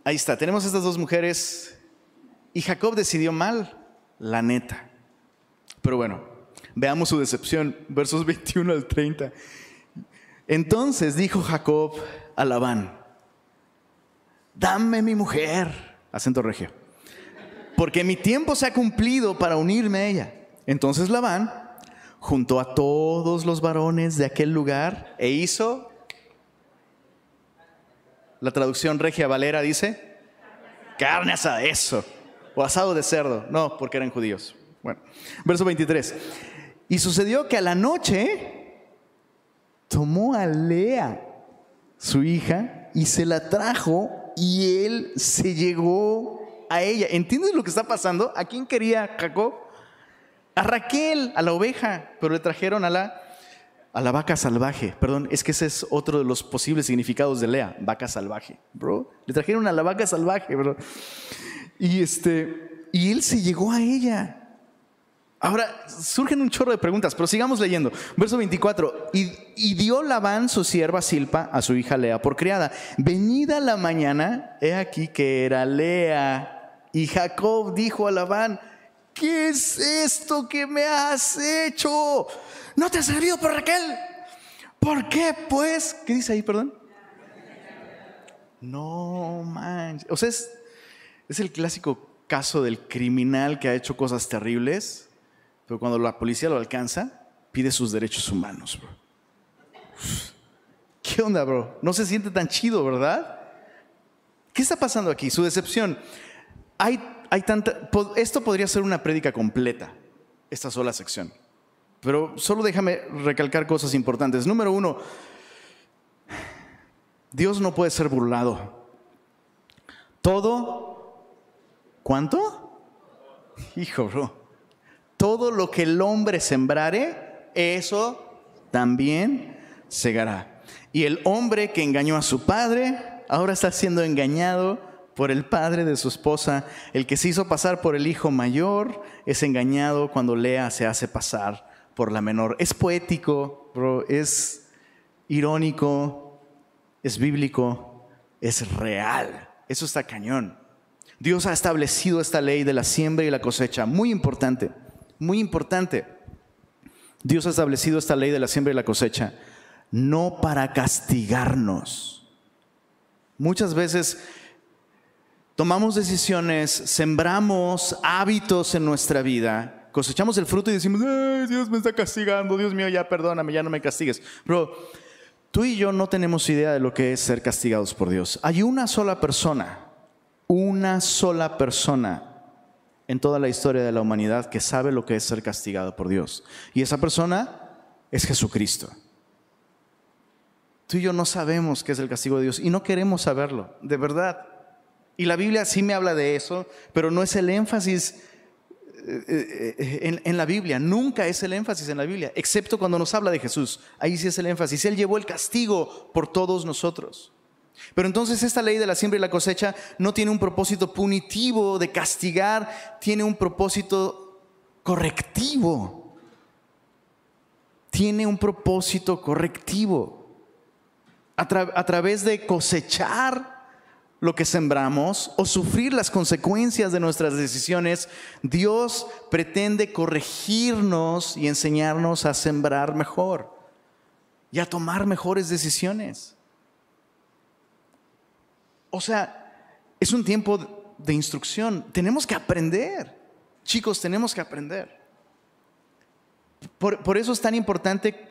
ahí está, tenemos estas dos mujeres y Jacob decidió mal, la neta. Pero bueno, veamos su decepción, versos 21 al 30. Entonces dijo Jacob a Labán, dame mi mujer, acento regio, porque mi tiempo se ha cumplido para unirme a ella. Entonces Labán juntó a todos los varones de aquel lugar e hizo, la traducción regia valera dice, carne asada, eso, o asado de cerdo, no, porque eran judíos. Bueno, verso 23. Y sucedió que a la noche tomó a Lea, su hija, y se la trajo y él se llegó a ella. ¿Entiendes lo que está pasando? ¿A quién quería Jacob? A Raquel, a la oveja, pero le trajeron a la, a la vaca salvaje. Perdón, es que ese es otro de los posibles significados de Lea, vaca salvaje, bro. Le trajeron a la vaca salvaje, bro. Y este, y él se llegó a ella. Ahora, surgen un chorro de preguntas, pero sigamos leyendo. Verso 24. Y, dio Labán su sierva Silpa a su hija Lea por criada. Venida la mañana, he aquí que era Lea. Y Jacob dijo a Labán, ¿qué es esto que me has hecho? ¿No te has servido por Raquel? ¿Por qué pues? ¿Qué dice ahí, perdón? No manches. O sea, es el clásico caso del criminal que ha hecho cosas terribles pero cuando la policía lo alcanza, pide sus derechos humanos, bro. ¿Qué onda, bro? No se siente tan chido, ¿verdad? ¿Qué está pasando aquí? Su decepción. Hay, hay tanta, esto podría ser una prédica completa, esta sola sección. Pero solo déjame recalcar cosas importantes. Número uno, Dios no puede ser burlado. Todo, ¿cuánto? Hijo, bro todo lo que el hombre sembrare, eso también segará. Y el hombre que engañó a su padre, ahora está siendo engañado por el padre de su esposa. El que se hizo pasar por el hijo mayor es engañado cuando Lea se hace pasar por la menor. Es poético, es irónico, es bíblico, es real. Eso está cañón. Dios ha establecido esta ley de la siembra y la cosecha, muy importante. Muy importante. Dios ha establecido esta ley de la siembra y la cosecha no para castigarnos. Muchas veces tomamos decisiones, sembramos hábitos en nuestra vida, cosechamos el fruto y decimos, Dios me está castigando, Dios mío, ya perdóname, ya no me castigues. Pero tú y yo no tenemos idea de lo que es ser castigados por Dios. Hay una sola persona, una sola persona en toda la historia de la humanidad que sabe lo que es ser castigado por Dios. Y esa persona es Jesucristo. Tú y yo no sabemos qué es el castigo de Dios y no queremos saberlo, de verdad. Y la Biblia sí me habla de eso, pero no es el énfasis eh, eh, en, en, la Biblia, nunca es el énfasis en la Biblia, excepto cuando nos habla de Jesús. Ahí sí es el énfasis. Él llevó el castigo por todos nosotros. Pero entonces esta ley de la siembra y la cosecha no tiene un propósito punitivo de castigar, tiene un propósito correctivo. Tiene un propósito correctivo. A, través de cosechar lo que sembramos o sufrir las consecuencias de nuestras decisiones, Dios pretende corregirnos y enseñarnos a sembrar mejor y a tomar mejores decisiones. O sea, es un tiempo de instrucción. Tenemos que aprender. Chicos, tenemos que aprender. Por, eso es tan importante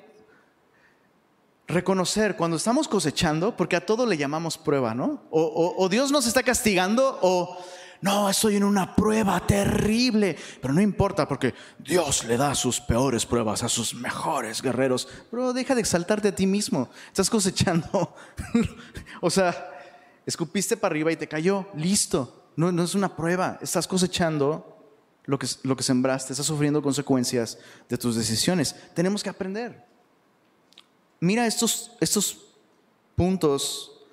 reconocer cuando estamos cosechando, porque a todo le llamamos prueba, ¿no? O, Dios nos está castigando o no, estoy en una prueba terrible, pero no importa porque Dios le da sus peores pruebas a sus mejores guerreros. Pero deja de exaltarte a ti mismo. Estás cosechando. [LAUGHS] o sea, escupiste para arriba y te cayó, listo. No, es una prueba, estás cosechando lo que, sembraste, estás sufriendo consecuencias de tus decisiones. Tenemos que aprender. Mira estos, puntos,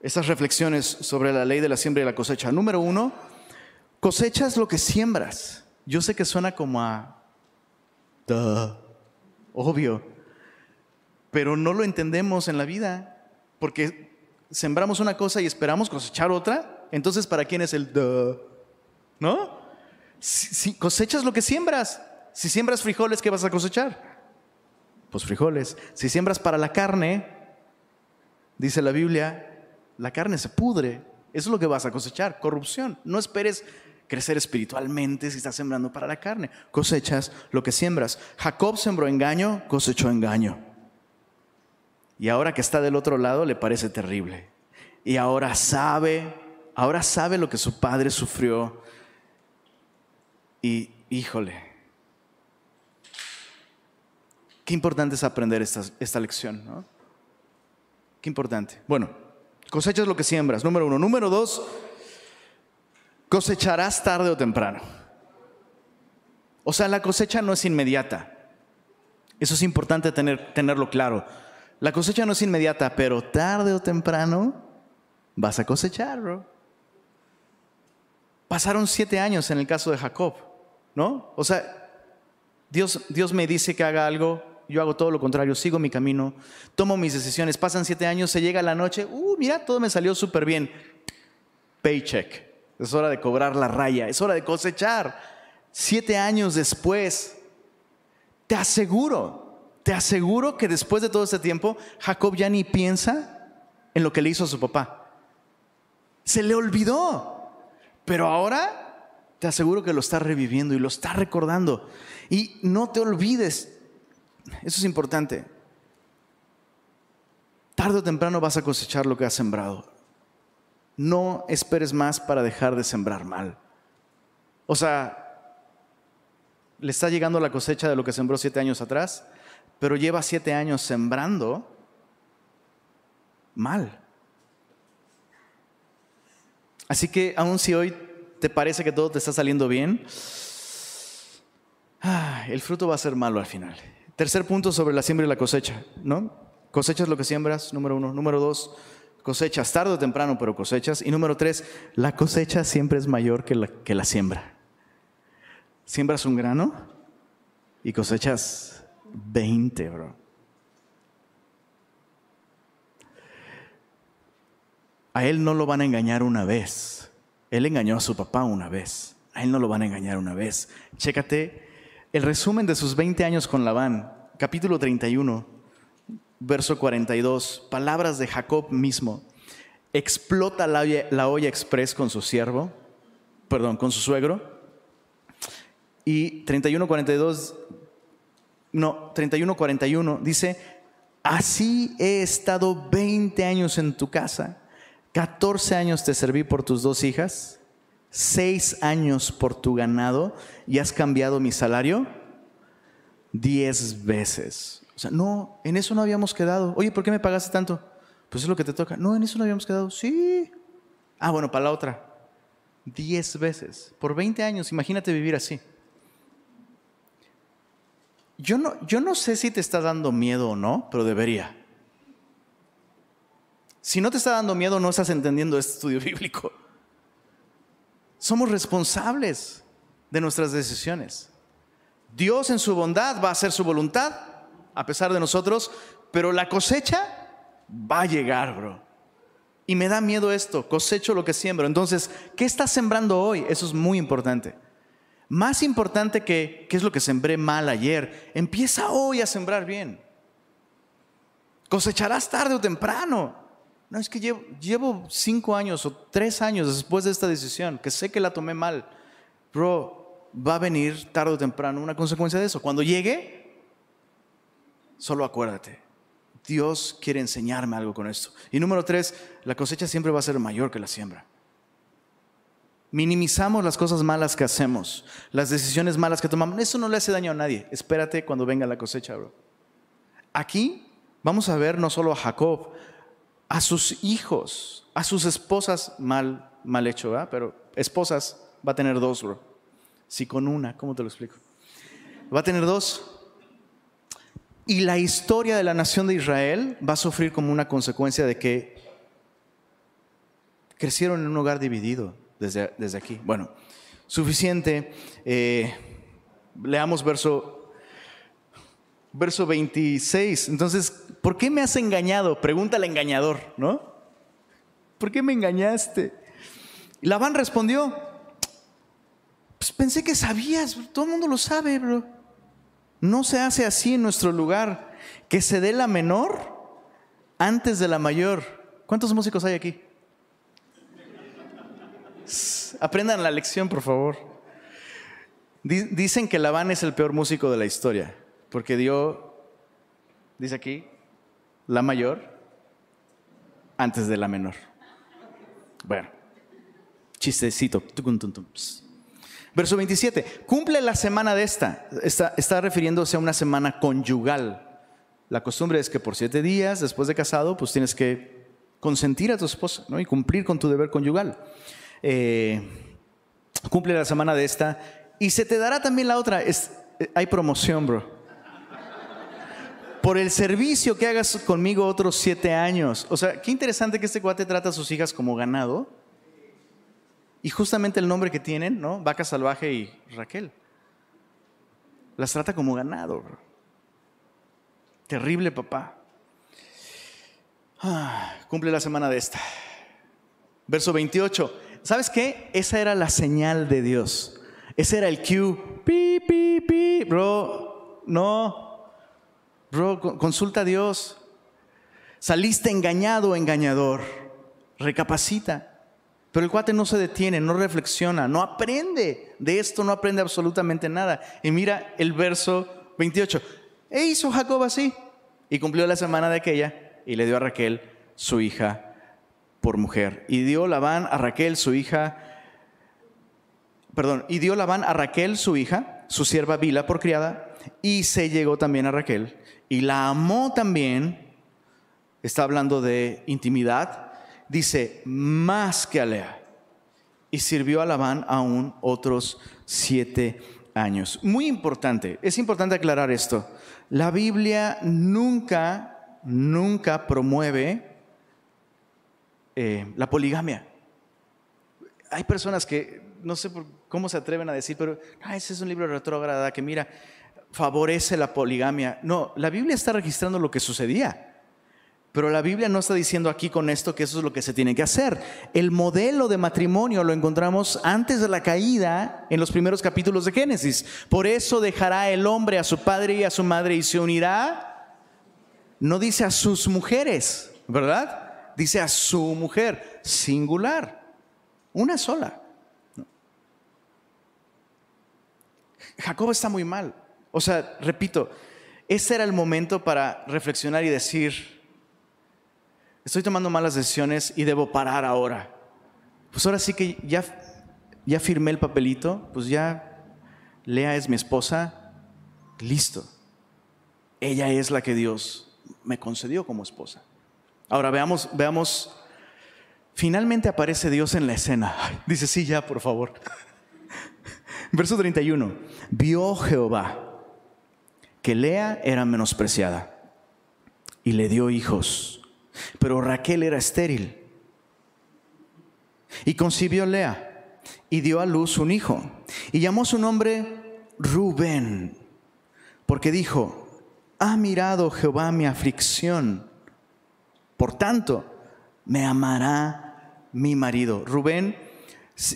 estas reflexiones sobre la ley de la siembra y la cosecha. Número uno, cosechas lo que siembras. Yo sé que suena como a... obvio, pero no lo entendemos en la vida, porque sembramos una cosa y esperamos cosechar otra, entonces ¿para quién es el duh? ¿No? Si, cosechas lo que siembras, si siembras frijoles, ¿qué vas a cosechar? Pues frijoles. Si siembras para la carne, dice la Biblia, la carne se pudre. Eso es lo que vas a cosechar, corrupción. No esperes crecer espiritualmente si estás sembrando para la carne. Cosechas lo que siembras. Jacob sembró engaño, cosechó engaño. Y ahora que está del otro lado le parece terrible. Y ahora sabe, ahora sabe lo que su padre sufrió. Y híjole, qué importante es aprender esta, esta lección, ¿no? Qué importante. Bueno, cosechas lo que siembras, número uno. Número dos, cosecharás tarde o temprano. O sea, la cosecha no es inmediata. Eso es importante tener, tenerlo claro. La cosecha no es inmediata, pero tarde o temprano vas a cosechar, bro. Pasaron siete años en el caso de Jacob, ¿no? O sea, Dios, Dios me dice que haga algo, yo hago todo lo contrario, sigo mi camino, tomo mis decisiones, pasan siete años, se llega la noche, uh, mira, todo me salió súper bien. Paycheck. Es hora de cobrar la raya, es hora de cosechar. Siete años después, te aseguro, te aseguro que después de todo este tiempo, Jacob ya ni piensa en lo que le hizo a su papá. Se le olvidó. Pero ahora te aseguro que lo está reviviendo y lo está recordando. Y no te olvides, eso es importante. Tarde o temprano vas a cosechar lo que has sembrado no esperes más para dejar de sembrar mal. O sea, le está llegando la cosecha de lo que sembró siete años atrás, pero lleva siete años sembrando mal. Así que aun si hoy te parece que todo te está saliendo bien, el fruto va a ser malo al final. Tercer punto sobre la siembra y la cosecha, ¿no? Cosechas lo que siembras, número uno. Número dos, cosechas tarde o temprano, pero cosechas. Y número tres, la cosecha siempre es mayor que la, que la siembra. Siembras un grano y cosechas 20, bro. A él no lo van a engañar una vez. Él engañó a su papá una vez. A él no lo van a engañar una vez. Chécate el resumen de sus 20 años con Labán, capítulo 31 verso 42, palabras de Jacob mismo. Explota la olla, la express con su siervo, perdón, con su suegro. Y 31.42, no, 31.41 dice, así he estado 20 años en tu casa, 14 años te serví por tus dos hijas, 6 años por tu ganado y has cambiado mi salario 10 veces. O sea, no, en eso no habíamos quedado. Oye, ¿por qué me pagaste tanto? Pues es lo que te toca. No, en eso no habíamos quedado. Sí. Ah, bueno, para la otra. Diez veces. Por 20 años, imagínate vivir así. Yo no, yo no sé si te está dando miedo o no, pero debería. Si no te está dando miedo, no estás entendiendo este estudio [LAUGHS] bíblico. Somos responsables de nuestras decisiones. Dios en su bondad va a hacer su voluntad a pesar de nosotros, pero la cosecha va a llegar, bro. Y me da miedo esto, cosecho lo que siembro. Entonces, ¿qué estás sembrando hoy? Eso es muy importante. Más importante que qué es lo que sembré mal ayer, empieza hoy a sembrar bien. Cosecharás tarde o temprano. No, es que llevo, llevo cinco años o tres años después de esta decisión, que sé que la tomé mal. Bro, va a venir tarde o temprano una consecuencia de eso. Cuando llegue, Solo acuérdate, Dios quiere enseñarme algo con esto. Y número tres, la cosecha siempre va a ser mayor que la siembra. Minimizamos las cosas malas que hacemos, las decisiones malas que tomamos. Eso no le hace daño a nadie. Espérate cuando venga la cosecha, bro. Aquí vamos a ver no solo a Jacob, a sus hijos, a sus esposas, mal, mal hecho, ¿verdad? Pero esposas va a tener dos, bro. Si con una, ¿cómo te lo explico? Va a tener dos. Y la historia de la nación de Israel va a sufrir como una consecuencia de que crecieron en un hogar dividido desde, aquí. Bueno, suficiente. Eh, leamos verso, verso 26. Entonces, ¿por qué me has engañado? Pregunta al engañador, ¿no? ¿Por qué me engañaste? Labán respondió, pues pensé que sabías, todo el mundo lo sabe, bro. No se hace así en nuestro lugar, que se dé la menor antes de la mayor. ¿Cuántos músicos hay aquí? Aprendan la lección, por favor. Dicen que Labán es el peor músico de la historia, porque dio, dice aquí, la mayor antes de la menor. Bueno, chistecito. Verso 27, cumple la semana de esta. Está, refiriéndose a una semana conyugal. La costumbre es que por siete días después de casado, pues tienes que consentir a tu esposa ¿no? y cumplir con tu deber conyugal. Eh, cumple la semana de esta y se te dará también la otra. Es, eh, hay promoción, bro. Por el servicio que hagas conmigo otros siete años. O sea, qué interesante que este cuate trata a sus hijas como ganado. Y justamente el nombre que tienen, ¿no? Vaca Salvaje y Raquel. Las trata como ganado, bro. Terrible papá. Ah, cumple la semana de esta. Verso 28. ¿Sabes qué? Esa era la señal de Dios. Ese era el cue. Pi, pi, pi. Bro, no. Bro, consulta a Dios. Saliste engañado engañador. Recapacita. Pero el cuate no se detiene, no reflexiona, no aprende. De esto no aprende absolutamente nada. Y mira el verso 28. E hizo Jacob así. Y cumplió la semana de aquella y le dio a Raquel su hija por mujer. Y dio Labán a Raquel, su hija, perdón, y dio Labán a Raquel, su hija, su sierva Bila por criada, y se llegó también a Raquel, y la amó también, está hablando de intimidad, dice, más que a. Y sirvió a Labán aún otros siete años. Muy importante, es importante aclarar esto. La Biblia nunca, nunca promueve eh, la poligamia. Hay personas que no sé por cómo se atreven a decir, pero ah, ese es un libro retrógrada que mira, favorece la poligamia. No, la Biblia está registrando lo que sucedía. Pero la Biblia no está diciendo aquí con esto que eso es lo que se tiene que hacer. El modelo de matrimonio lo encontramos antes de la caída en los primeros capítulos de Génesis. Por eso dejará el hombre a su padre y a su madre y se unirá, no dice a sus mujeres, ¿verdad? Dice a su mujer, singular, una sola. Jacob está muy mal. O sea, repito, ese era el momento para reflexionar y decir, estoy tomando malas decisiones y debo parar ahora. Pues ahora sí que ya, ya firmé el papelito, pues ya Lea es mi esposa, listo. Ella es la que Dios me concedió como esposa. Ahora veamos, veamos, finalmente aparece Dios en la escena. dice, sí, ya, por favor. [LAUGHS] Verso 31. Vio Jehová que Lea era menospreciada y le dio hijos, pero Raquel era estéril. Y concibió Lea y dio a luz un hijo y llamó su nombre Rubén, porque dijo, ha mirado Jehová mi aflicción por tanto, me amará mi marido. Rubén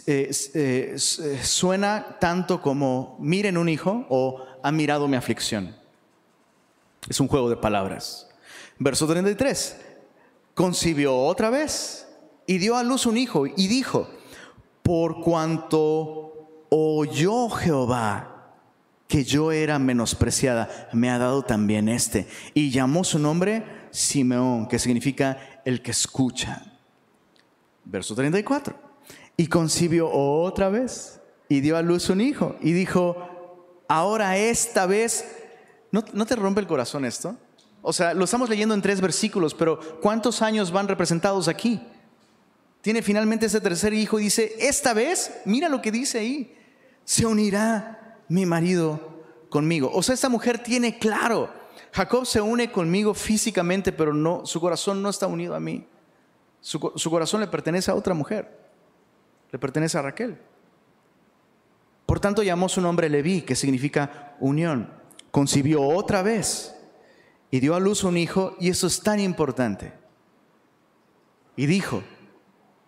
eh, eh, eh, suena tanto como miren un hijo o ha mirado mi aflicción. Es un juego de palabras. Verso 33. Concibió otra vez y dio a luz un hijo y dijo, por cuanto oyó Jehová que yo era menospreciada, me ha dado también este. Y llamó su nombre Simeón, que significa el que escucha. Verso 34. Y concibió otra vez y dio a luz un hijo y dijo, ahora esta vez, ¿no, ¿no te rompe el corazón esto? O sea, lo estamos leyendo en tres versículos, pero ¿cuántos años van representados aquí? Tiene finalmente ese tercer hijo y dice, esta vez, mira lo que dice ahí, se unirá mi marido conmigo. O sea, esta mujer tiene claro, Jacob se une conmigo físicamente, pero no, su corazón no está unido a mí. Su, corazón le pertenece a otra mujer, le pertenece a Raquel. Por tanto llamó su nombre Leví, que significa unión. Concibió otra vez y dio a luz un hijo, y eso es tan importante. Y dijo,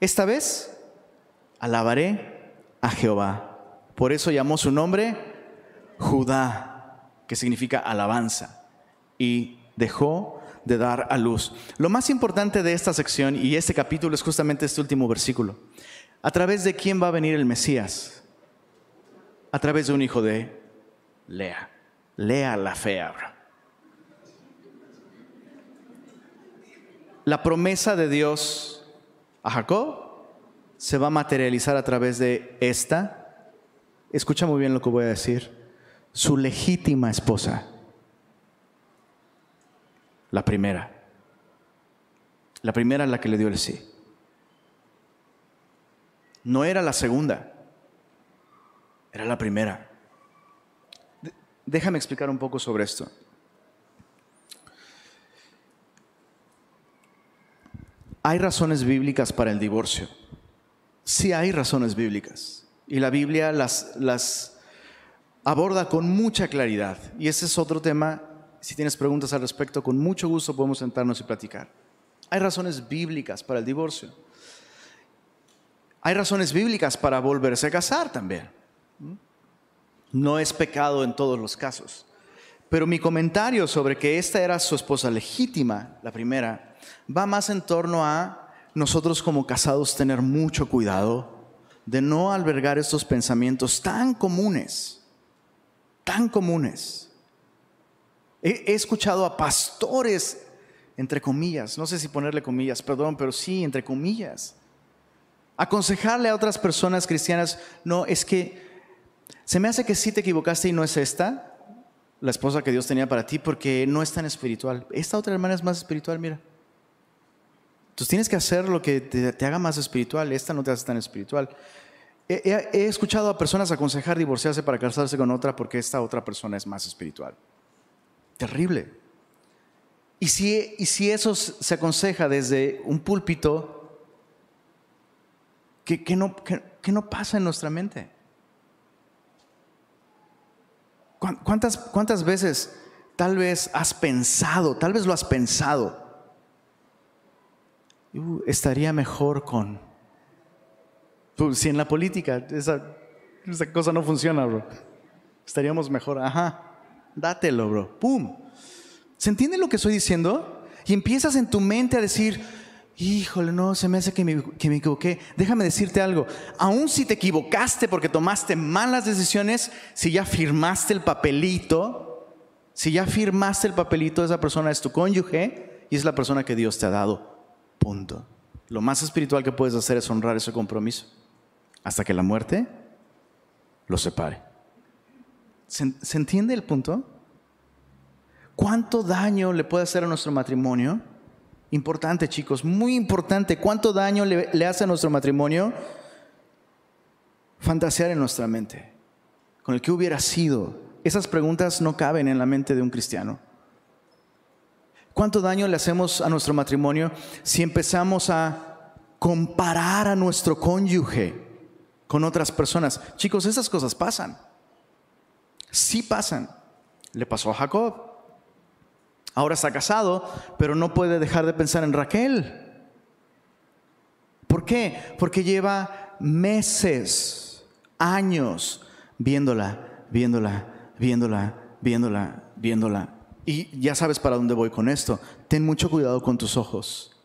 esta vez alabaré a Jehová. Por eso llamó su nombre Judá, que significa alabanza y dejó de dar a luz. Lo más importante de esta sección y este capítulo es justamente este último versículo. ¿A través de quién va a venir el Mesías? A través de un hijo de Lea. Lea la fe ahora. La promesa de Dios a Jacob se va a materializar a través de esta, escucha muy bien lo que voy a decir, su legítima esposa, la primera. La primera la que le dio el sí. No era la segunda, era la primera. Déjame explicar un poco sobre esto. ¿Hay razones bíblicas para el divorcio? Sí hay razones bíblicas. Y la Biblia las, las aborda con mucha claridad. Y ese es otro tema. Si tienes preguntas al respecto, con mucho gusto podemos sentarnos y platicar. Hay razones bíblicas para el divorcio. Hay razones bíblicas para volverse a casar también. No es pecado en todos los casos. Pero mi comentario sobre que esta era su esposa legítima, la primera, va más en torno a nosotros como casados tener mucho cuidado de no albergar estos pensamientos tan comunes, tan comunes. He, escuchado a pastores, entre comillas, no sé si ponerle comillas, perdón, pero sí, entre comillas, aconsejarle a otras personas cristianas, no, es que se me hace que sí te equivocaste y no es esta, la esposa que Dios tenía para ti, porque no es tan espiritual. Esta otra hermana es más espiritual, mira. Entonces tienes que hacer lo que te, haga más espiritual, esta no te hace tan espiritual. He, escuchado a personas aconsejar divorciarse para casarse con otra porque esta otra persona es más espiritual. Terrible. Y si, y si eso se aconseja desde un púlpito, ¿qué, no, qué no pasa en nuestra mente? ¿Cuántas, ¿Cuántas veces tal vez has pensado, tal vez lo has pensado? Uh, estaría mejor con... Pues, si en la política esa, esa cosa no funciona, bro. Estaríamos mejor. Ajá, dátelo, bro. ¡Pum! ¿Se entiende lo que estoy diciendo? Y empiezas en tu mente a decir, híjole, no, se me hace que me, que me, equivoqué. Déjame decirte algo, aun si te equivocaste porque tomaste malas decisiones, si ya firmaste el papelito, si ya firmaste el papelito, esa persona es tu cónyuge y es la persona que Dios te ha dado. Punto. Lo más espiritual que puedes hacer es honrar ese compromiso hasta que la muerte lo separe. ¿Se, ¿se entiende el punto? ¿Cuánto daño le puede hacer a nuestro matrimonio? Importante, chicos, muy importante. ¿Cuánto daño le, hace a nuestro matrimonio? Fantasear en nuestra mente. Con el que hubiera sido. Esas preguntas no caben en la mente de un cristiano. ¿Cuánto daño le hacemos a nuestro matrimonio si empezamos a comparar a nuestro cónyuge con otras personas? Chicos, esas cosas pasan. Sí pasan. Le pasó a Jacob. Ahora está casado, pero no puede dejar de pensar en Raquel. ¿Por qué? Porque lleva meses, años viéndola, viéndola, viéndola, viéndola, viéndola. Y ya sabes para dónde voy con esto. Ten mucho cuidado con tus ojos.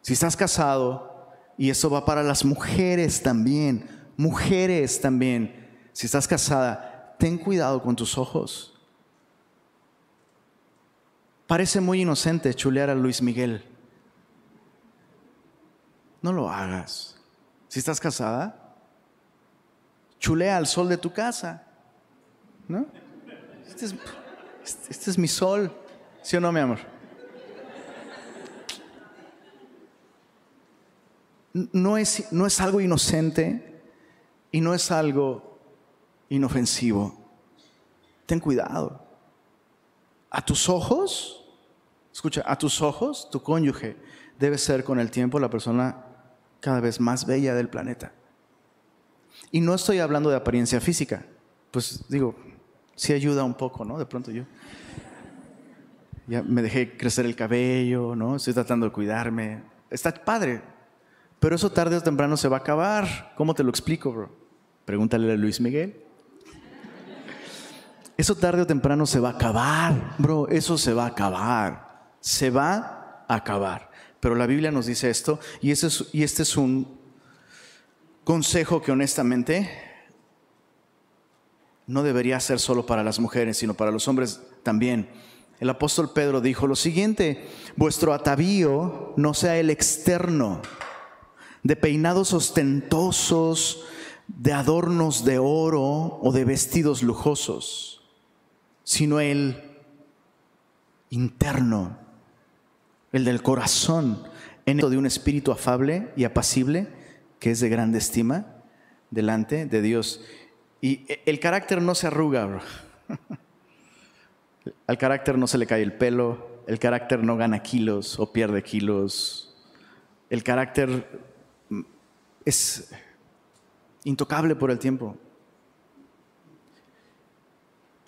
Si estás casado, y eso va para las mujeres también, mujeres también, si estás casada, ten cuidado con tus ojos. Parece muy inocente chulear a Luis Miguel. No lo hagas. Si estás casada, chulea al sol de tu casa. ¿No? Este es, este es mi sol. ¿Sí o no, mi amor? No es, no es algo inocente y no es algo inofensivo. Ten cuidado. A tus ojos Escucha, a tus ojos, tu cónyuge debe ser con el tiempo la persona cada vez más bella del planeta. Y no estoy hablando de apariencia física, pues digo, sí ayuda un poco, ¿no? De pronto yo ya me dejé crecer el cabello, ¿no? Estoy tratando de cuidarme. Está padre, pero eso tarde o temprano se va a acabar. ¿Cómo te lo explico, bro? Pregúntale a Luis Miguel. Eso tarde o temprano se va a acabar, bro. Eso se va a acabar se va a acabar. Pero la Biblia nos dice esto y este es, es un, consejo que honestamente no debería ser solo para las mujeres, sino para los hombres también. El apóstol Pedro dijo lo siguiente, vuestro atavío no sea el externo, de peinados ostentosos, de adornos de oro o de vestidos lujosos, sino el interno, el del corazón, en de un espíritu afable y apacible, que es de grande estima delante de Dios. Y el carácter no se arruga. [LAUGHS] Al carácter no se le cae el pelo, el carácter no gana kilos o pierde kilos. El carácter es intocable por el tiempo.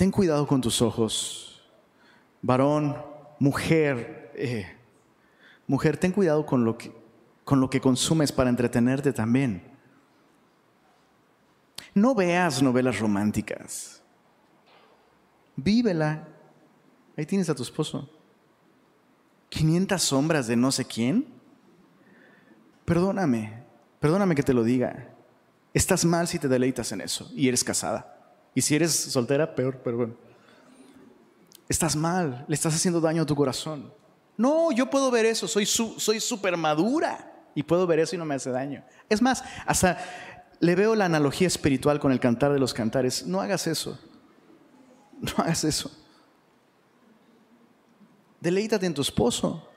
Ten cuidado con tus ojos, varón, mujer, eh, mujer, ten cuidado con lo, que, con lo que consumes para entretenerte también. No veas novelas románticas, vívela. Ahí tienes a tu esposo. 500 sombras de no sé quién. Perdóname, perdóname que te lo diga. Estás mal si te deleitas en eso y eres casada. Y si eres soltera, peor, pero bueno. Estás mal, le estás haciendo daño a tu corazón. No, yo puedo ver eso, soy súper madura y puedo ver eso y no me hace daño. Es más, hasta le veo la analogía espiritual con el cantar de los cantares. No hagas eso. No hagas eso. Deleítate en tu esposo.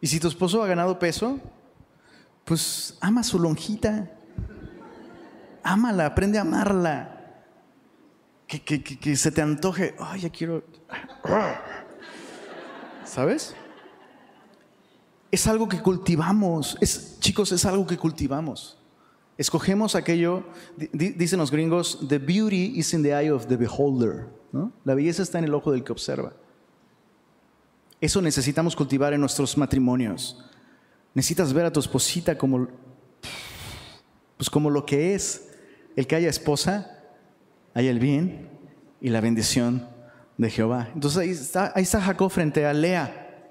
Y si tu esposo ha ganado peso, pues ama su lonjita. Ámala, aprende a amarla. Que, se te antoje. Ay, ya quiero. ¿Sabes? Es algo que cultivamos. Es, chicos, es algo que cultivamos. Escogemos aquello, dicen los gringos, the beauty is in the eye of the beholder. La belleza está en el ojo del que observa. Eso necesitamos cultivar en nuestros matrimonios. Necesitas ver a tu esposita como, pues como lo que es. El que haya esposa, haya el bien y la bendición de Jehová. Entonces ahí está, Jacob frente a Lea.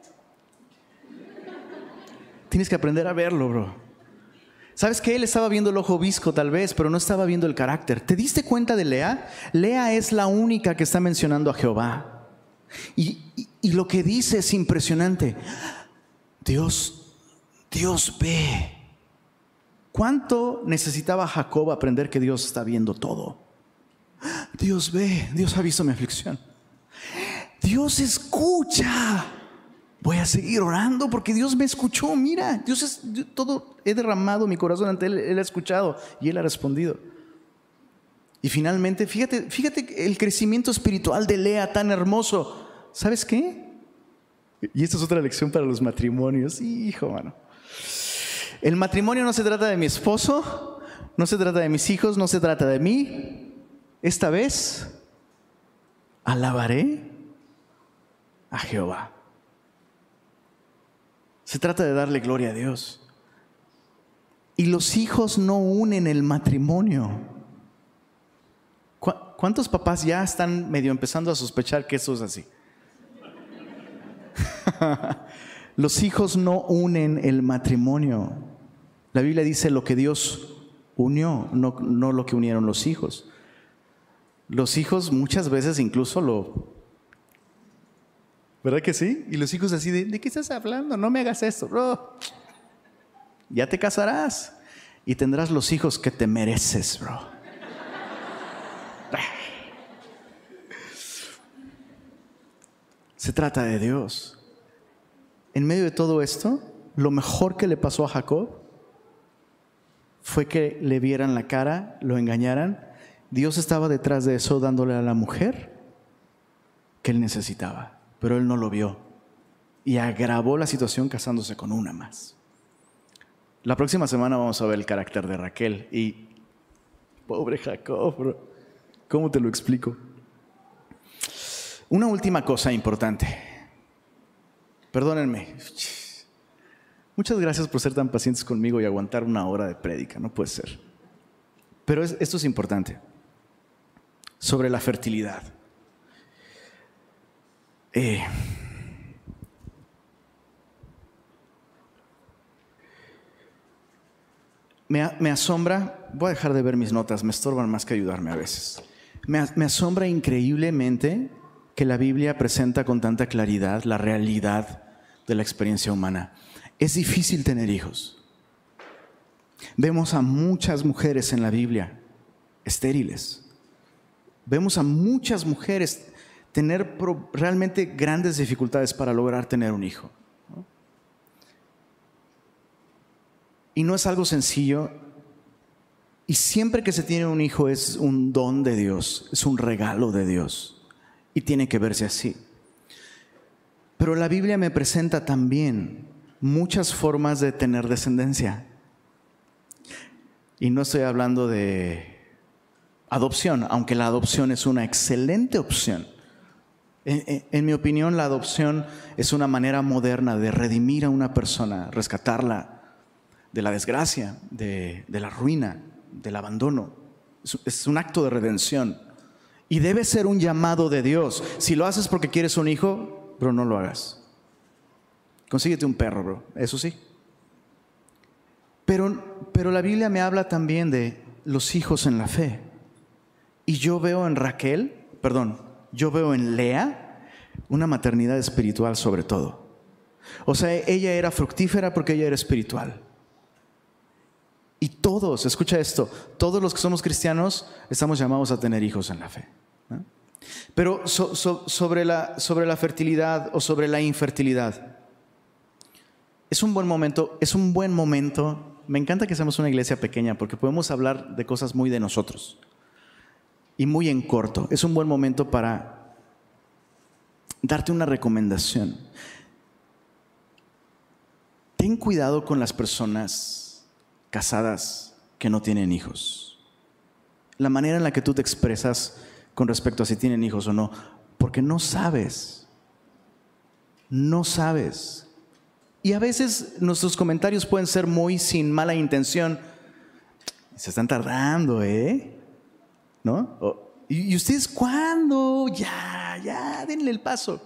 Tienes que aprender a verlo, bro. ¿Sabes que Él estaba viendo el ojo visco tal vez, pero no estaba viendo el carácter. ¿Te diste cuenta de Lea? Lea es la única que está mencionando a Jehová. Y lo que dice es impresionante. Dios Dios ve. ¿Cuánto necesitaba Jacob aprender que Dios está viendo todo? Dios ve, Dios ha visto mi aflicción. Dios escucha. Voy a seguir orando porque Dios me escuchó. Mira, Dios es todo, he derramado mi corazón ante Él, Él ha escuchado y Él ha respondido. Y finalmente, fíjate, fíjate el crecimiento espiritual de Lea tan hermoso. ¿Sabes qué? Y esta es otra lección para los matrimonios. Hijo, mano. El matrimonio no se trata de mi esposo, no se trata de mis hijos, no se trata de mí. Esta vez alabaré a Jehová. Se trata de darle gloria a Dios. Y los hijos no unen el matrimonio. ¿Cuántos papás ya están medio empezando a sospechar que eso es así? [LAUGHS] Los hijos no unen el matrimonio. La Biblia dice lo que Dios unió, no, no lo que unieron los hijos. Los hijos muchas veces incluso lo... ¿Verdad que sí? Y los hijos así de, ¿de qué estás hablando? No me hagas esto, bro. Ya te casarás y tendrás los hijos que te mereces, bro. Se trata de Dios en medio de todo esto, lo mejor que le pasó a Jacob fue que le vieran la cara, lo engañaran. Dios estaba detrás de eso dándole a la mujer que él necesitaba, pero él no lo vio y agravó la situación casándose con una más. La próxima semana vamos a ver el carácter de Raquel y pobre Jacob, ¿cómo te lo explico? Una última cosa importante. Perdónenme. Muchas gracias por ser tan pacientes conmigo y aguantar una hora de prédica, no puede ser. Pero esto es importante. Sobre la fertilidad. Eh, me, asombra, voy a dejar de ver mis notas, me estorban más que ayudarme a veces. Me, asombra increíblemente que la Biblia presenta con tanta claridad la realidad de la experiencia humana. Es difícil tener hijos. Vemos a muchas mujeres en la Biblia estériles. Vemos a muchas mujeres tener realmente grandes dificultades para lograr tener un hijo. Y no es algo sencillo. Y siempre que se tiene un hijo es un don de Dios, es un regalo de Dios. Y tiene que verse así. Pero la Biblia me presenta también muchas formas de tener descendencia. Y no estoy hablando de adopción, aunque la adopción es una excelente opción. En, mi opinión, la adopción es una manera moderna de redimir a una persona, rescatarla de la desgracia, de, la ruina, del abandono. es un acto de redención. Y debe ser un llamado de Dios. Si lo haces porque quieres un hijo, pero no lo hagas. Consíguete un perro, bro. Eso sí. Pero, pero la Biblia me habla también de los hijos en la fe. Y yo veo en Raquel, perdón, yo veo en Lea una maternidad espiritual sobre todo. O sea, ella era fructífera porque ella era espiritual. Y todos, escucha esto, todos los que somos cristianos estamos llamados a tener hijos en la fe. Pero sobre, la, sobre la fertilidad o sobre la infertilidad, es un buen momento, es un buen momento. Me encanta que seamos una iglesia pequeña porque podemos hablar de cosas muy de nosotros y muy en corto. Es un buen momento para darte una recomendación. Ten cuidado con las personas casadas que no tienen hijos. La manera en la que tú te expresas con respecto a si tienen hijos o no, porque no sabes. No sabes. Y a veces nuestros comentarios pueden ser muy sin mala intención. Se están tardando, ¿eh? ¿no? ¿Y ustedes cuándo? Ya, ya, denle el paso.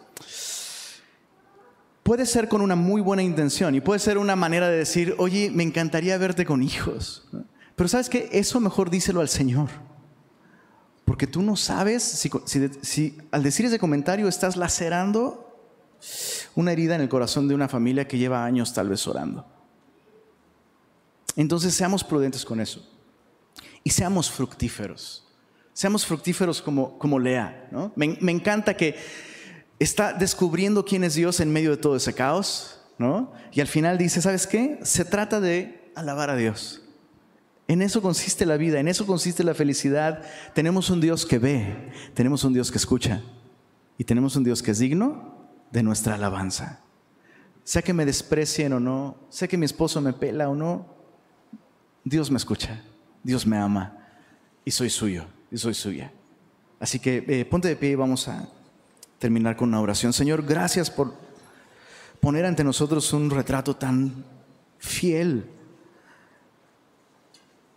Puede ser con una muy buena intención y puede ser una manera de decir, oye, me encantaría verte con hijos. Pero sabes qué, eso mejor díselo al Señor. Porque tú no sabes si, si al decir ese comentario estás lacerando una herida en el corazón de una familia que lleva años tal vez orando. Entonces seamos prudentes con eso y seamos fructíferos. Seamos fructíferos como, como Lea. Me, me, encanta que está descubriendo quién es Dios en medio de todo ese caos. ¿no? Y al final dice, ¿sabes qué? Se trata de alabar a Dios. En eso consiste la vida, en eso consiste la felicidad. Tenemos un Dios que ve, tenemos un Dios que escucha y tenemos un Dios que es digno de nuestra alabanza. Sea que me desprecien o no, sea que mi esposo me pela o no, Dios me escucha, Dios me ama y soy suyo y soy suya. Así que eh, ponte de pie y vamos a terminar con una oración. Señor, gracias por poner ante nosotros un retrato tan fiel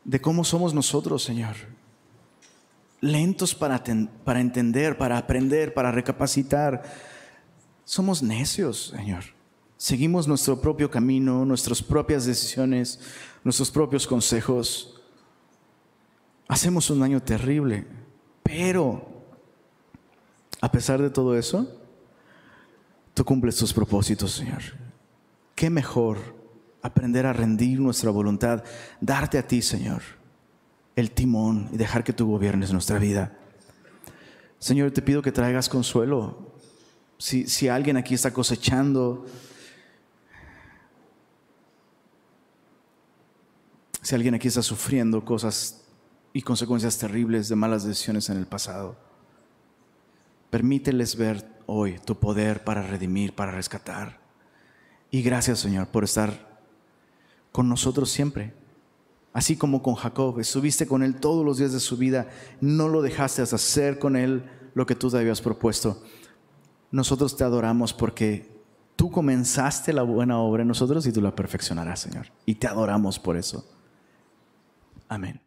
de cómo somos nosotros, Señor. Lentos para, para entender, para aprender, para recapacitar. Somos necios, Señor. Seguimos nuestro propio camino, nuestras propias decisiones, nuestros propios consejos hacemos un daño terrible. Pero, a pesar de todo eso, tú cumples tus propósitos, Señor. ¿Qué mejor aprender a rendir nuestra voluntad, darte a ti, Señor, el timón y dejar que tú gobiernes nuestra vida? Señor, te pido que traigas consuelo. Si, alguien aquí está cosechando, si alguien aquí está sufriendo cosas y consecuencias terribles de malas decisiones en el pasado. Permíteles ver hoy tu poder para redimir, para rescatar. Y gracias Señor por estar con nosotros siempre. Así como con Jacob, estuviste con él todos los días de su vida, no lo dejaste hacer con él lo que tú te habías propuesto. Nosotros te adoramos porque tú comenzaste la buena obra en nosotros y tú la perfeccionarás, Señor. Y te adoramos por eso. Amén.